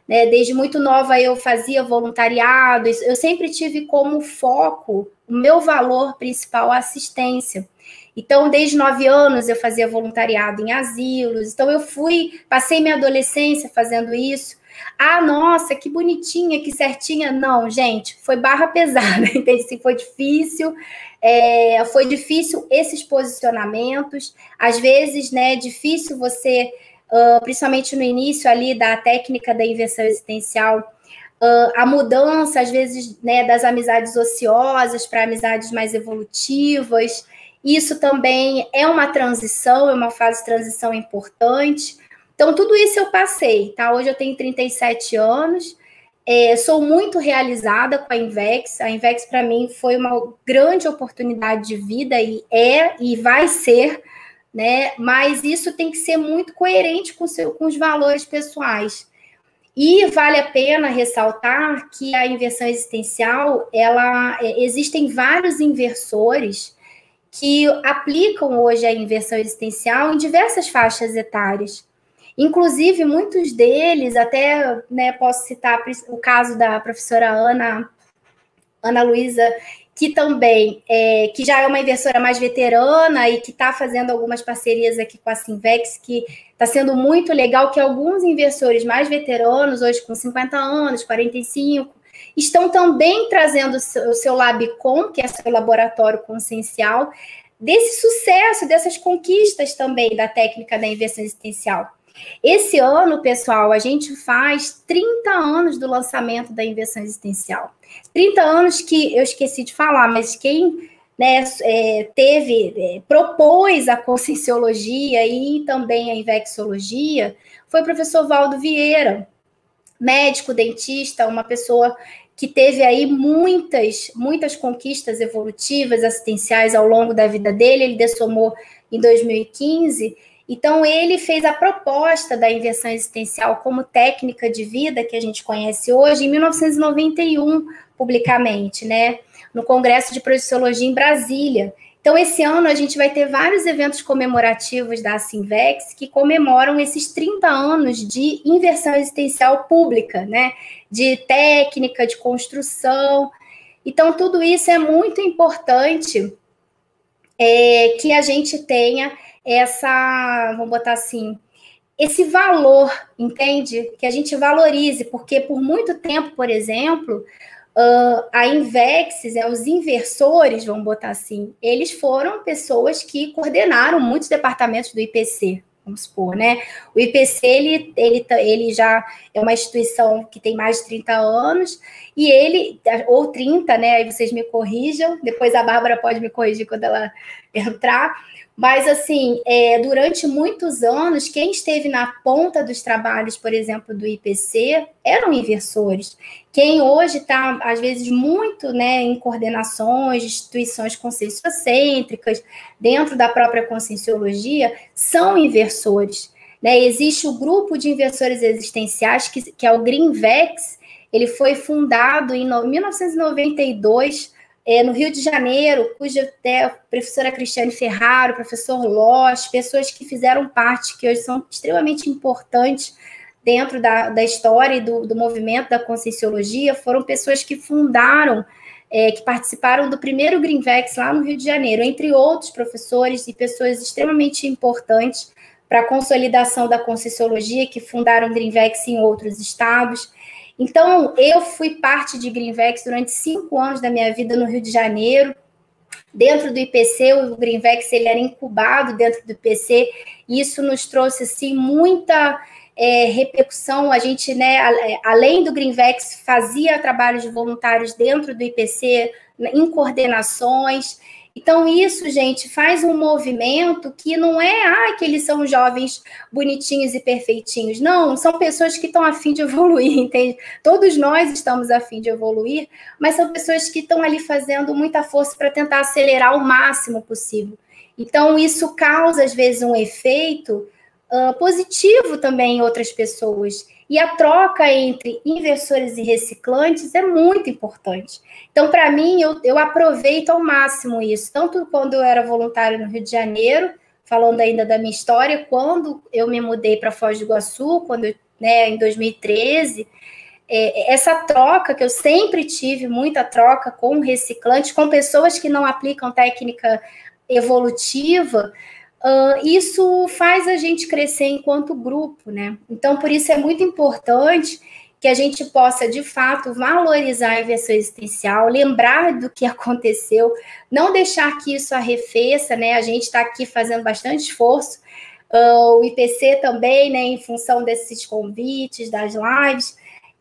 Né? Desde muito nova eu fazia voluntariado, eu sempre tive como foco o meu valor principal a assistência. Então, desde nove anos eu fazia voluntariado em asilos. Então, eu fui, passei minha adolescência fazendo isso. Ah, nossa, que bonitinha, que certinha. Não, gente, foi barra <laughs> pesada, entende? Assim, foi difícil, é, foi difícil esses posicionamentos. Às vezes, né, é difícil você uh, principalmente no início ali da técnica da invenção existencial, uh, a mudança, às vezes, né, das amizades ociosas para amizades mais evolutivas. Isso também é uma transição, é uma fase de transição importante. Então, tudo isso eu passei, tá? Hoje eu tenho 37 anos, é, sou muito realizada com a Invex. A Invex, para mim, foi uma grande oportunidade de vida e é e vai ser né? Mas isso tem que ser muito coerente com, seu, com os valores pessoais. E vale a pena ressaltar que a inversão existencial, ela é, existem vários inversores que aplicam hoje a inversão existencial em diversas faixas etárias. Inclusive, muitos deles, até né, posso citar o caso da professora Ana, Ana Luísa que também é, que já é uma inversora mais veterana e que está fazendo algumas parcerias aqui com a Sinvex, que está sendo muito legal, que alguns inversores mais veteranos, hoje com 50 anos, 45, estão também trazendo o seu Labcom, que é seu laboratório consciencial, desse sucesso, dessas conquistas também da técnica da inversão existencial. Esse ano, pessoal, a gente faz 30 anos do lançamento da inversão existencial. 30 anos que eu esqueci de falar, mas quem né, é, teve, é, propôs a conscienciologia e também a invexologia foi o professor Valdo Vieira. médico, dentista, uma pessoa que teve aí muitas, muitas conquistas evolutivas, assistenciais ao longo da vida dele, ele dessomou em 2015. Então, ele fez a proposta da inversão existencial como técnica de vida que a gente conhece hoje em 1991, publicamente, né? No Congresso de Projeciologia em Brasília. Então, esse ano a gente vai ter vários eventos comemorativos da Simvex que comemoram esses 30 anos de inversão existencial pública, né? De técnica, de construção. Então, tudo isso é muito importante é, que a gente tenha essa, vamos botar assim, esse valor, entende? Que a gente valorize, porque por muito tempo, por exemplo, Uh, a Invexes, é, os inversores, vamos botar assim, eles foram pessoas que coordenaram muitos departamentos do IPC, vamos supor, né? O IPC, ele, ele, ele já é uma instituição que tem mais de 30 anos, e ele, ou 30, né? Aí vocês me corrijam, depois a Bárbara pode me corrigir quando ela entrar, mas, assim, é, durante muitos anos, quem esteve na ponta dos trabalhos, por exemplo, do IPC, eram inversores. Quem hoje está, às vezes, muito né, em coordenações, instituições conscienciocêntricas, dentro da própria conscienciologia, são inversores. Né? Existe o grupo de inversores existenciais, que, que é o Greenvex, ele foi fundado em 1992 é, no Rio de Janeiro, cuja até a professora Cristiane Ferraro, professor Loss, pessoas que fizeram parte, que hoje são extremamente importantes dentro da, da história e do, do movimento da conscienciologia, foram pessoas que fundaram, é, que participaram do primeiro Greenvex lá no Rio de Janeiro, entre outros professores e pessoas extremamente importantes para a consolidação da conscienciologia, que fundaram Greenvex em outros estados. Então, eu fui parte de Greenvex durante cinco anos da minha vida no Rio de Janeiro. Dentro do IPC, o Greenvex ele era incubado dentro do IPC, e isso nos trouxe assim muita é, repercussão. A gente, né, além do Greenvex, fazia trabalhos de voluntários dentro do IPC, em coordenações. Então, isso, gente, faz um movimento que não é ah, que eles são jovens bonitinhos e perfeitinhos. Não, são pessoas que estão a fim de <laughs> evoluir, entende? Todos nós estamos a fim de evoluir, mas são pessoas que estão ali fazendo muita força para tentar acelerar o máximo possível. Então, isso causa, às vezes, um efeito uh, positivo também em outras pessoas. E a troca entre inversores e reciclantes é muito importante. Então, para mim, eu, eu aproveito ao máximo isso, tanto quando eu era voluntária no Rio de Janeiro, falando ainda da minha história, quando eu me mudei para Foz do Iguaçu, quando né, em 2013, é, essa troca que eu sempre tive, muita troca com reciclantes, com pessoas que não aplicam técnica evolutiva, Isso faz a gente crescer enquanto grupo, né? Então, por isso é muito importante que a gente possa, de fato, valorizar a inversão existencial, lembrar do que aconteceu, não deixar que isso arrefeça, né? A gente está aqui fazendo bastante esforço, uh, o IPC também, né, em função desses convites, das lives,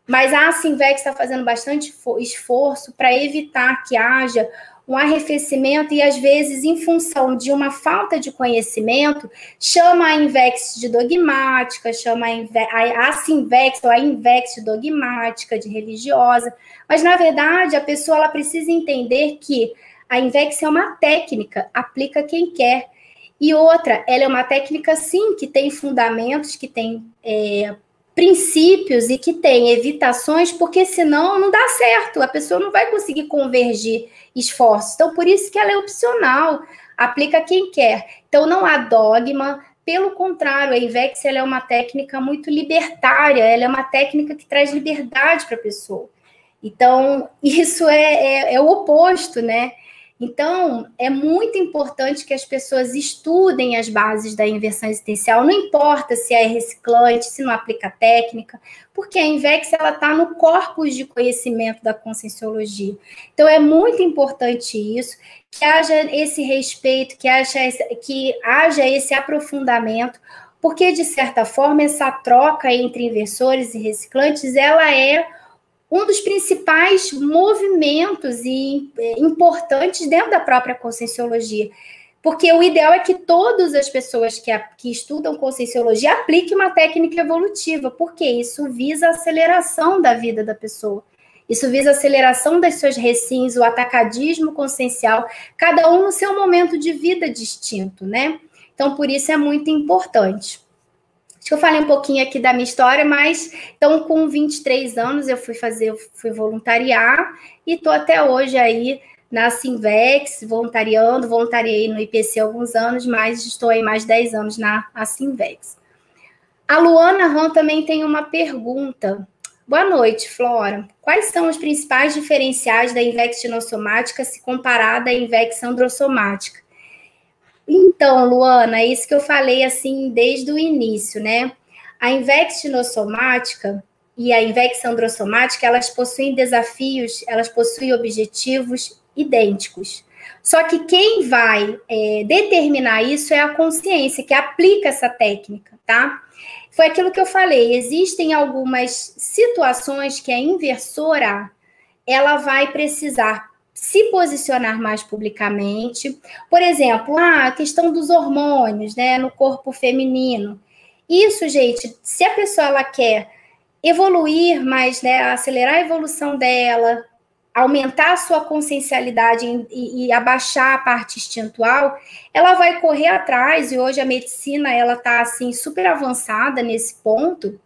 mas a Simvex está fazendo bastante esforço para evitar que haja um arrefecimento e, às vezes, em função de uma falta de conhecimento, chama a Invex de dogmática, chama a, Inve a Sinvex ou a Invex de dogmática, de religiosa. Mas, na verdade, a pessoa ela precisa entender que a Invex é uma técnica, aplica quem quer. E outra, ela é uma técnica, sim, que tem fundamentos, que tem é, princípios e que tem evitações, porque senão não dá certo, a pessoa não vai conseguir convergir esforços. Então, por isso que ela é opcional, aplica quem quer. Então, não há dogma, pelo contrário, a IVEX ela é uma técnica muito libertária, ela é uma técnica que traz liberdade para a pessoa. Então, <laughs> isso é, é, é o oposto, né? Então, é muito importante que as pessoas estudem as bases da inversão existencial, não importa se é reciclante, se não aplica técnica, porque a Invex está no corpus de conhecimento da conscienciologia. Então, é muito importante isso, que haja esse respeito, que haja esse, que haja esse aprofundamento, porque, de certa forma, essa troca entre inversores e reciclantes, ela é um dos principais movimentos e é, importantes dentro da própria conscienciologia. Porque o ideal é que todas as pessoas que, que estudam conscienciologia apliquem uma técnica evolutiva, porque isso visa a aceleração da vida da pessoa. Isso visa a aceleração das suas recins, o atacadismo consciencial, cada um no seu momento de vida distinto, né? Então, por isso é muito importante. Acho que eu falei um pouquinho aqui da minha história, mas então com 23 anos eu fui fazer, fui voluntariar e estou até hoje aí na Sinvex, voluntariando, voluntariei no IPC alguns anos, mas estou aí mais de 10 anos na Sinvex. A Luana Ram também tem uma pergunta. Boa noite, Flora. Quais são os principais diferenciais da Invex dinossomática se comparada à Invex androssomática? Então, Luana, é isso que eu falei assim desde o início, né? A Invex dinossomática e a Invex androssomática, elas possuem desafios, elas possuem objetivos idênticos. Só que quem vai é, determinar isso é a consciência, que aplica essa técnica, tá? Foi aquilo que eu falei, existem algumas situações que a inversora, ela vai precisar se posicionar mais publicamente. Por exemplo, a questão dos hormônios, né, no corpo feminino. Isso, gente, se a pessoa ela quer evoluir mais, né, acelerar a evolução dela, aumentar a sua consciencialidade e, e, abaixar a parte instintual, ela vai correr atrás, e hoje a medicina ela está assim super avançada nesse ponto,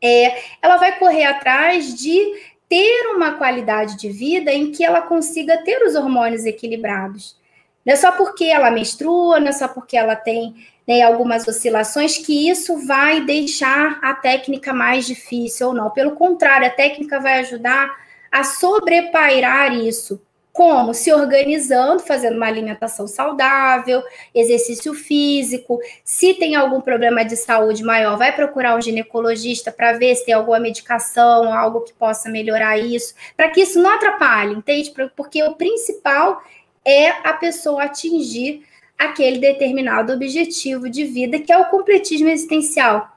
é, ela vai correr atrás de ter uma qualidade de vida em que ela consiga ter os hormônios equilibrados. Não é só porque ela menstrua, não é só porque ela tem né, algumas oscilações que isso vai deixar a técnica mais difícil ou não. Pelo contrário, a técnica vai ajudar a sobrepairar isso. Como? Se organizando, fazendo uma alimentação saudável, exercício físico. Se tem algum problema de saúde maior, vai procurar um ginecologista para ver se tem alguma medicação, algo que possa melhorar isso, para que isso não atrapalhe, entende? Porque o principal é a pessoa atingir aquele determinado objetivo de vida, que é o completismo existencial.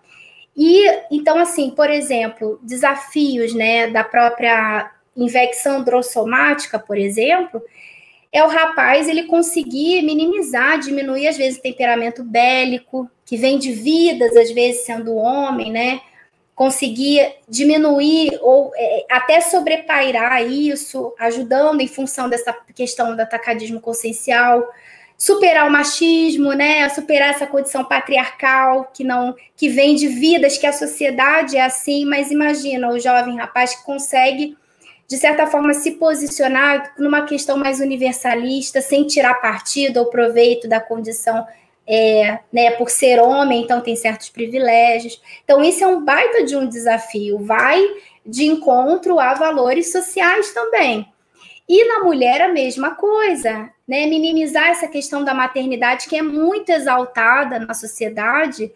E então, assim, por exemplo, desafios né, da própria infecção drossomática, por exemplo, é o rapaz ele conseguir minimizar, diminuir às vezes o temperamento bélico, que vem de vidas, às vezes sendo homem, né? Conseguir diminuir ou é, até sobrepairar isso, ajudando em função dessa questão do atacadismo consciencial, superar o machismo, né? Superar essa condição patriarcal que não que vem de vidas que a sociedade é assim, mas imagina o jovem rapaz que consegue de certa forma, se posicionar numa questão mais universalista, sem tirar partido ou proveito da condição é, né, por ser homem, então tem certos privilégios. Então, isso é um baita de um desafio, vai de encontro a valores sociais também. E na mulher a mesma coisa, né? Minimizar essa questão da maternidade que é muito exaltada na sociedade,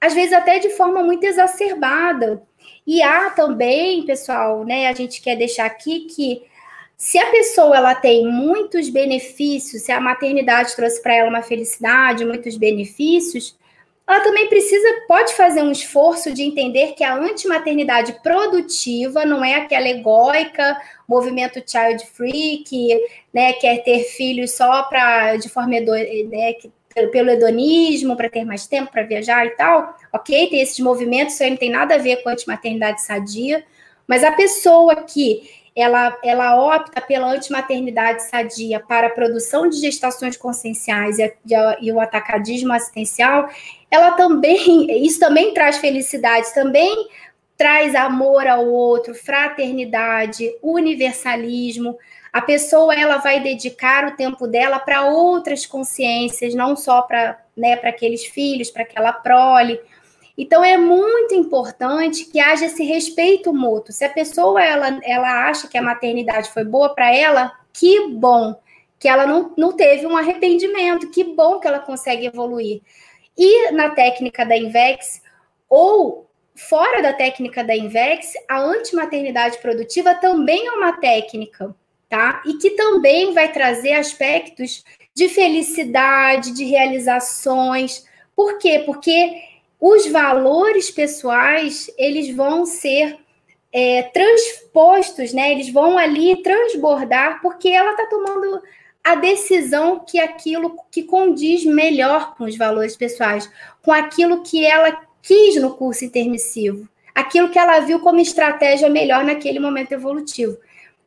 às vezes até de forma muito exacerbada. E há também, pessoal, né, a gente quer deixar aqui que se a pessoa ela tem muitos benefícios, se a maternidade trouxe para ela uma felicidade, muitos benefícios, ela também precisa, pode fazer um esforço de entender que a antimaternidade produtiva não é aquela egóica, movimento child free, que né, quer ter filhos só para de forma né, pelo hedonismo, para ter mais tempo para viajar e tal, ok? Tem esses movimentos, isso aí não tem nada a ver com a antimaternidade sadia, mas a pessoa que ela, ela opta pela antimaternidade sadia para a produção de gestações conscienciais e, e o atacadismo assistencial, ela também, <laughs> isso também traz felicidade, também traz amor ao outro, fraternidade, universalismo, a pessoa ela vai dedicar o tempo dela para outras consciências, não só para né, aqueles filhos, para aquela prole. Então é muito importante que haja esse respeito mútuo. Se a pessoa ela, ela acha que a maternidade foi boa para ela, que bom que ela não, não teve um arrependimento, que bom que ela consegue evoluir. E na técnica da Invex, ou fora da técnica da Invex, a antimaternidade produtiva também é uma técnica tá? E que também vai trazer aspectos de felicidade, de realizações. Por quê? Porque os valores pessoais, eles vão ser é, transpostos, né? Eles vão ali transbordar, porque ela está tomando a decisão que aquilo que condiz melhor com os valores pessoais, com aquilo que ela quis no curso intermissivo, aquilo que ela viu como estratégia melhor naquele momento evolutivo.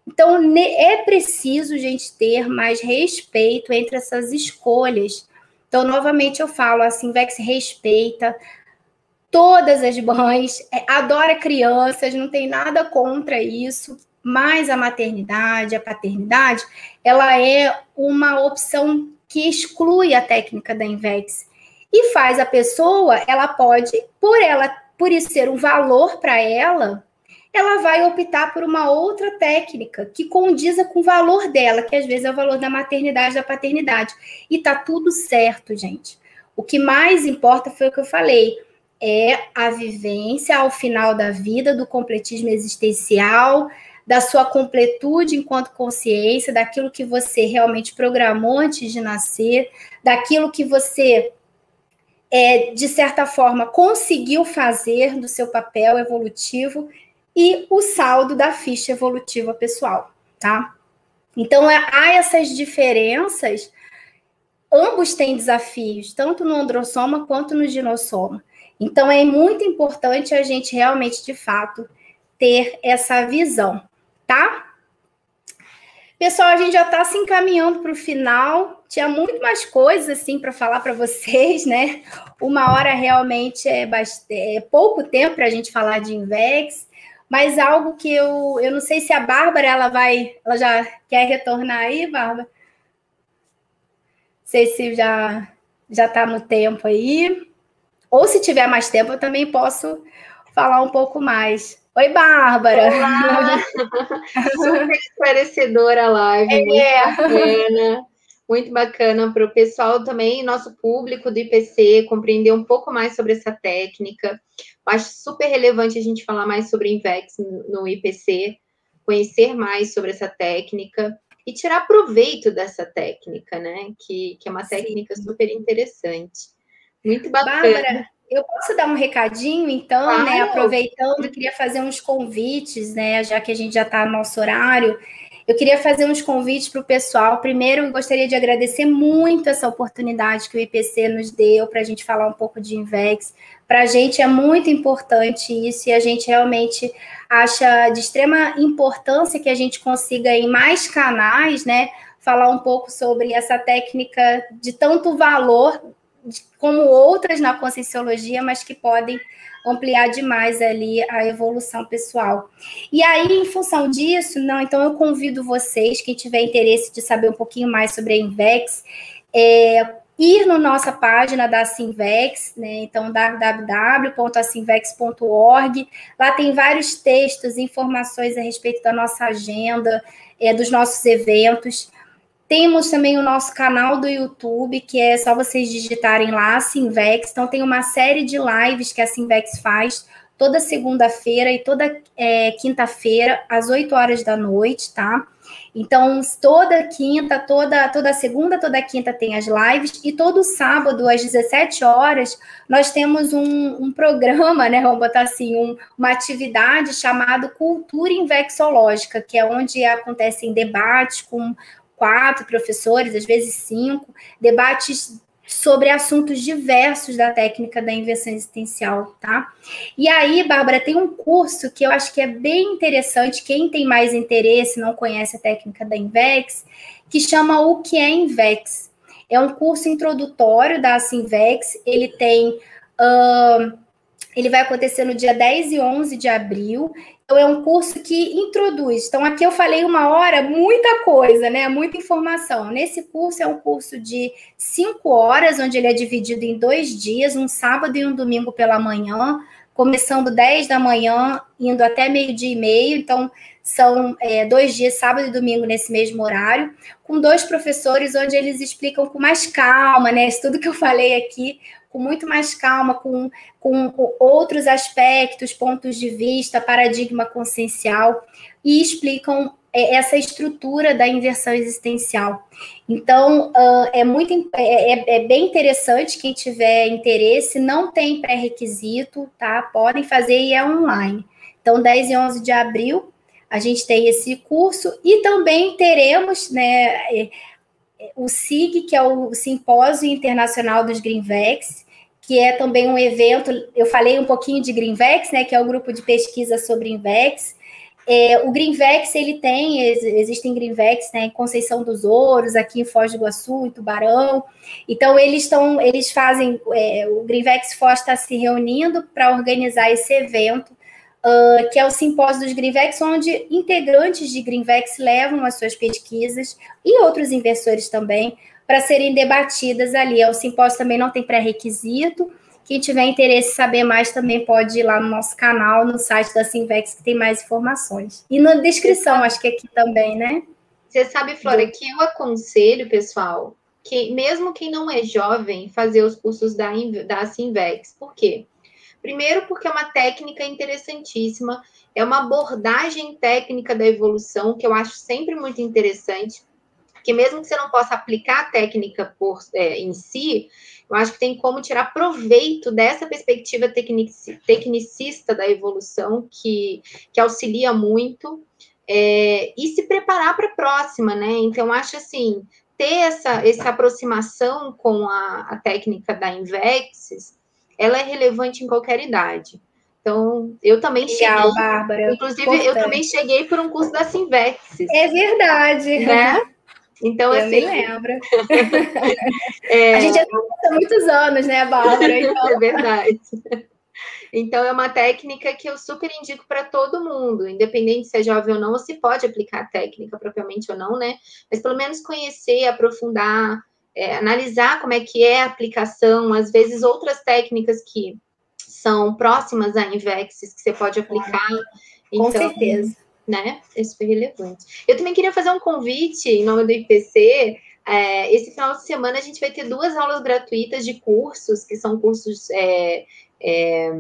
Então, é preciso, gente, ter mais respeito entre essas escolhas. Então, novamente, eu falo, a Simvex respeita todas as mães, é, adora crianças, não tem nada contra isso, mas a maternidade, a paternidade, ela é uma opção que exclui a técnica da Invex e faz a pessoa, ela pode, por ela, por isso ser um valor para ela, ela vai optar por uma outra técnica que condiza com o valor dela, que às vezes é o valor da maternidade, da paternidade. E tá tudo certo, gente. O que mais importa foi o que eu falei, é a vivência ao final da vida do completismo existencial, da sua completude enquanto consciência, daquilo que você realmente programou antes de nascer, daquilo que você é, de certa forma conseguiu fazer do seu papel evolutivo e o saldo da ficha evolutiva pessoal, tá? Então, é, há essas diferenças, ambos têm desafios, tanto no androssoma quanto no ginossoma. Então, é muito importante a gente realmente, de fato, ter essa visão, tá? Pessoal, a gente já está se encaminhando para o final. Tinha muito mais coisas assim para falar para vocês, né? Uma hora realmente é, é pouco tempo para a gente falar de Invex mas algo que eu, eu não sei se a Bárbara ela vai, ela já quer retornar aí, Bárbara. Não sei se já já está no tempo aí. Ou se tiver mais tempo, eu também posso falar um pouco mais. Oi, Bárbara. Olá. <laughs> Super esclarecedora a live, é. muito bacana. Muito bacana para o pessoal também, nosso público do IPC, compreender um pouco mais sobre essa técnica. Acho super relevante a gente falar mais sobre Invex no IPC, conhecer mais sobre essa técnica e tirar proveito dessa técnica, né? Que, que é uma técnica Sim. super interessante. Muito bacana. Bárbara, eu posso dar um recadinho, então, ah, né? Aproveitando, queria fazer uns convites, né? Já que a gente já está no nosso horário. Eu queria fazer uns convites para o pessoal. Primeiro, eu gostaria de agradecer muito essa oportunidade que o IPC nos deu para a gente falar um pouco de Invex. Para a gente é muito importante isso e a gente realmente acha de extrema importância que a gente consiga em mais canais, né, falar um pouco sobre essa técnica de tanto valor como outras na conscienciologia, mas que podem ampliar demais ali a evolução pessoal. E aí, em função disso, não, então eu convido vocês, quem tiver interesse de saber um pouquinho mais sobre a Invex, é, ir na nossa página da Sinvex, né? Então, www.asinvex.org. Lá tem vários textos, informações a respeito da nossa agenda, é, dos nossos eventos. Temos também o nosso canal do YouTube, que é só vocês digitarem lá, Sinvex. Então, tem uma série de lives que a Sinvex faz toda segunda-feira e toda é, quinta-feira, às 8 horas da noite, tá? Então, toda quinta, toda, toda segunda, toda quinta tem as lives, e todo sábado, às 17 horas, nós temos um, um programa, né? Vamos botar assim, um, uma atividade chamada Cultura Invexológica, que é onde acontecem debates com quatro professores, às vezes cinco, debates sobre assuntos diversos da técnica da inversão existencial, tá? E aí, Bárbara, tem um curso que eu acho que é bem interessante, quem tem mais interesse, não conhece a técnica da Invex, que chama O que é Invex. É um curso introdutório da Sinvex, ele tem... Uh, ele vai acontecer no dia 10 e 11 de abril, então, é um curso que introduz. Então, aqui eu falei uma hora, muita coisa, né? Muita informação. Nesse curso é um curso de cinco horas, onde ele é dividido em dois dias, um sábado e um domingo pela manhã, começando 10 da manhã, indo até meio-dia e meio. Então, são é, dois dias, sábado e domingo, nesse mesmo horário, com dois professores, onde eles explicam com mais calma, né? Tudo que eu falei aqui, com muito mais calma, com, com, outros aspectos, pontos de vista, paradigma consciencial, e explicam é, essa estrutura da inversão existencial. Então, uh, é muito é, é, é, bem interessante quem tiver interesse, não tem pré-requisito, tá? Podem fazer e é online. Então, 10 e 11 de abril, a gente tem esse curso e também teremos, né? O SIG, que é o Simpósio Internacional dos Greenvex, que é também um evento, eu falei um pouquinho de Greenvex, né, que é o grupo de pesquisa sobre Invex. É, o Greenvex, ele tem, existem Greenvex né, em Conceição dos Ouros, aqui em Foz do Iguaçu, em Tubarão. Então, eles estão, eles fazem, é, o Greenvex Foz está se reunindo para organizar esse evento, uh, que é o Simpósio dos Greenvex, onde integrantes de Greenvex levam as suas pesquisas e outros investidores também para serem debatidas ali. O simpósio também não tem pré-requisito. Quem tiver interesse em saber mais também pode ir lá no nosso canal, no site da Simvex, que tem mais informações. E na descrição, acho que aqui também, né? Você sabe, Flora, que eu aconselho, pessoal, que mesmo quem não é jovem, fazer os cursos da, da Simvex. Por quê? Primeiro, porque é uma técnica interessantíssima, é uma abordagem técnica da evolução que eu acho sempre muito interessante, porque mesmo que você não possa aplicar a técnica por, é, em si, eu acho que tem como tirar proveito dessa perspectiva tecnicista da evolução, que, que auxilia muito, é, e se preparar para a próxima, né? Então, acho assim, ter essa, essa aproximação com a, a técnica da Invexis, ela é relevante em qualquer idade. Então, eu também Legal, cheguei. Bárbara. Inclusive, importante. eu também cheguei por um curso da Simvexis. É verdade. Né? Então, eu assim. me lembro. <laughs> é... A gente já há muitos anos, né, Bárbara? <laughs> Então... É verdade. Então, é uma técnica que eu super indico para todo mundo, independente se é jovem ou não, se pode aplicar a técnica propriamente ou não, né? Mas pelo menos conhecer, aprofundar, é, analisar como é que é a aplicação, às vezes outras técnicas que são próximas a Invexes que você pode aplicar. Com então, certeza né? Isso foi relevante. Eu também queria fazer um convite em nome do IPC. É, esse final de semana a gente vai ter duas aulas gratuitas de cursos, que são cursos é, é,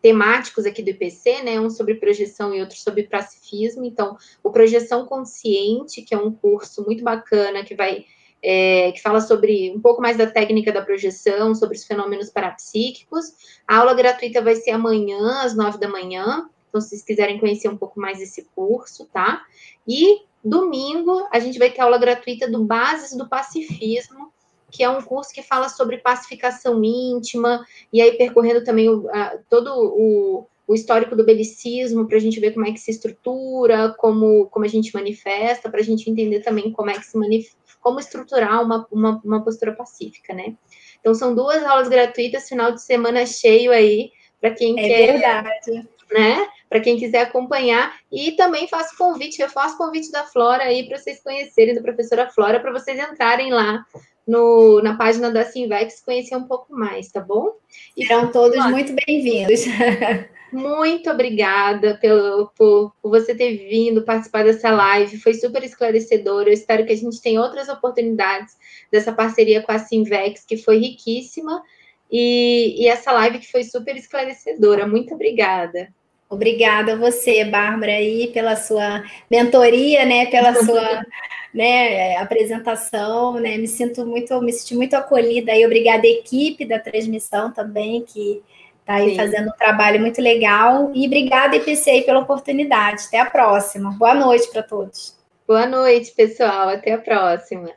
temáticos aqui do IPC, né? Um sobre projeção e outro sobre pacifismo. Então, o Projeção Consciente, que é um curso muito bacana que vai. É, que fala sobre um pouco mais da técnica da projeção, sobre os fenômenos parapsíquicos. A aula gratuita vai ser amanhã, às nove da manhã. Então, se vocês quiserem conhecer um pouco mais desse curso, tá? E domingo a gente vai ter aula gratuita do Bases do Pacifismo, que é um curso que fala sobre pacificação íntima, e aí percorrendo também o, a, todo o, o, histórico do belicismo, para a gente ver como é que se estrutura, como, como a gente manifesta, para a gente entender também como é que se manifesta, como estruturar uma, uma, uma postura pacífica, né? Então, são duas aulas gratuitas, final de semana cheio aí, para quem é quer. Verdade. Né? para quem quiser acompanhar. E também faço convite, eu faço convite da Flora aí para vocês conhecerem, da professora Flora, para vocês entrarem lá no, na página da Simvex conhecer um pouco mais, tá bom? E Serão todos Flora, muito bem-vindos. <laughs> Muito obrigada pelo, por, por, você ter vindo participar dessa live, foi super esclarecedor. Eu espero que a gente tenha outras oportunidades dessa parceria com a Simvex, que foi riquíssima, e, e essa live que foi super esclarecedora. Muito obrigada. Obrigada a você, Bárbara, aí, pela sua mentoria, né, pela <laughs> sua né, apresentação, né, me sinto muito, me senti muito acolhida aí, obrigada à equipe da transmissão também, que está aí Sim. fazendo um trabalho muito legal, e obrigada, IPC, pela oportunidade, até a próxima, boa noite para todos. Boa noite, pessoal, até a próxima.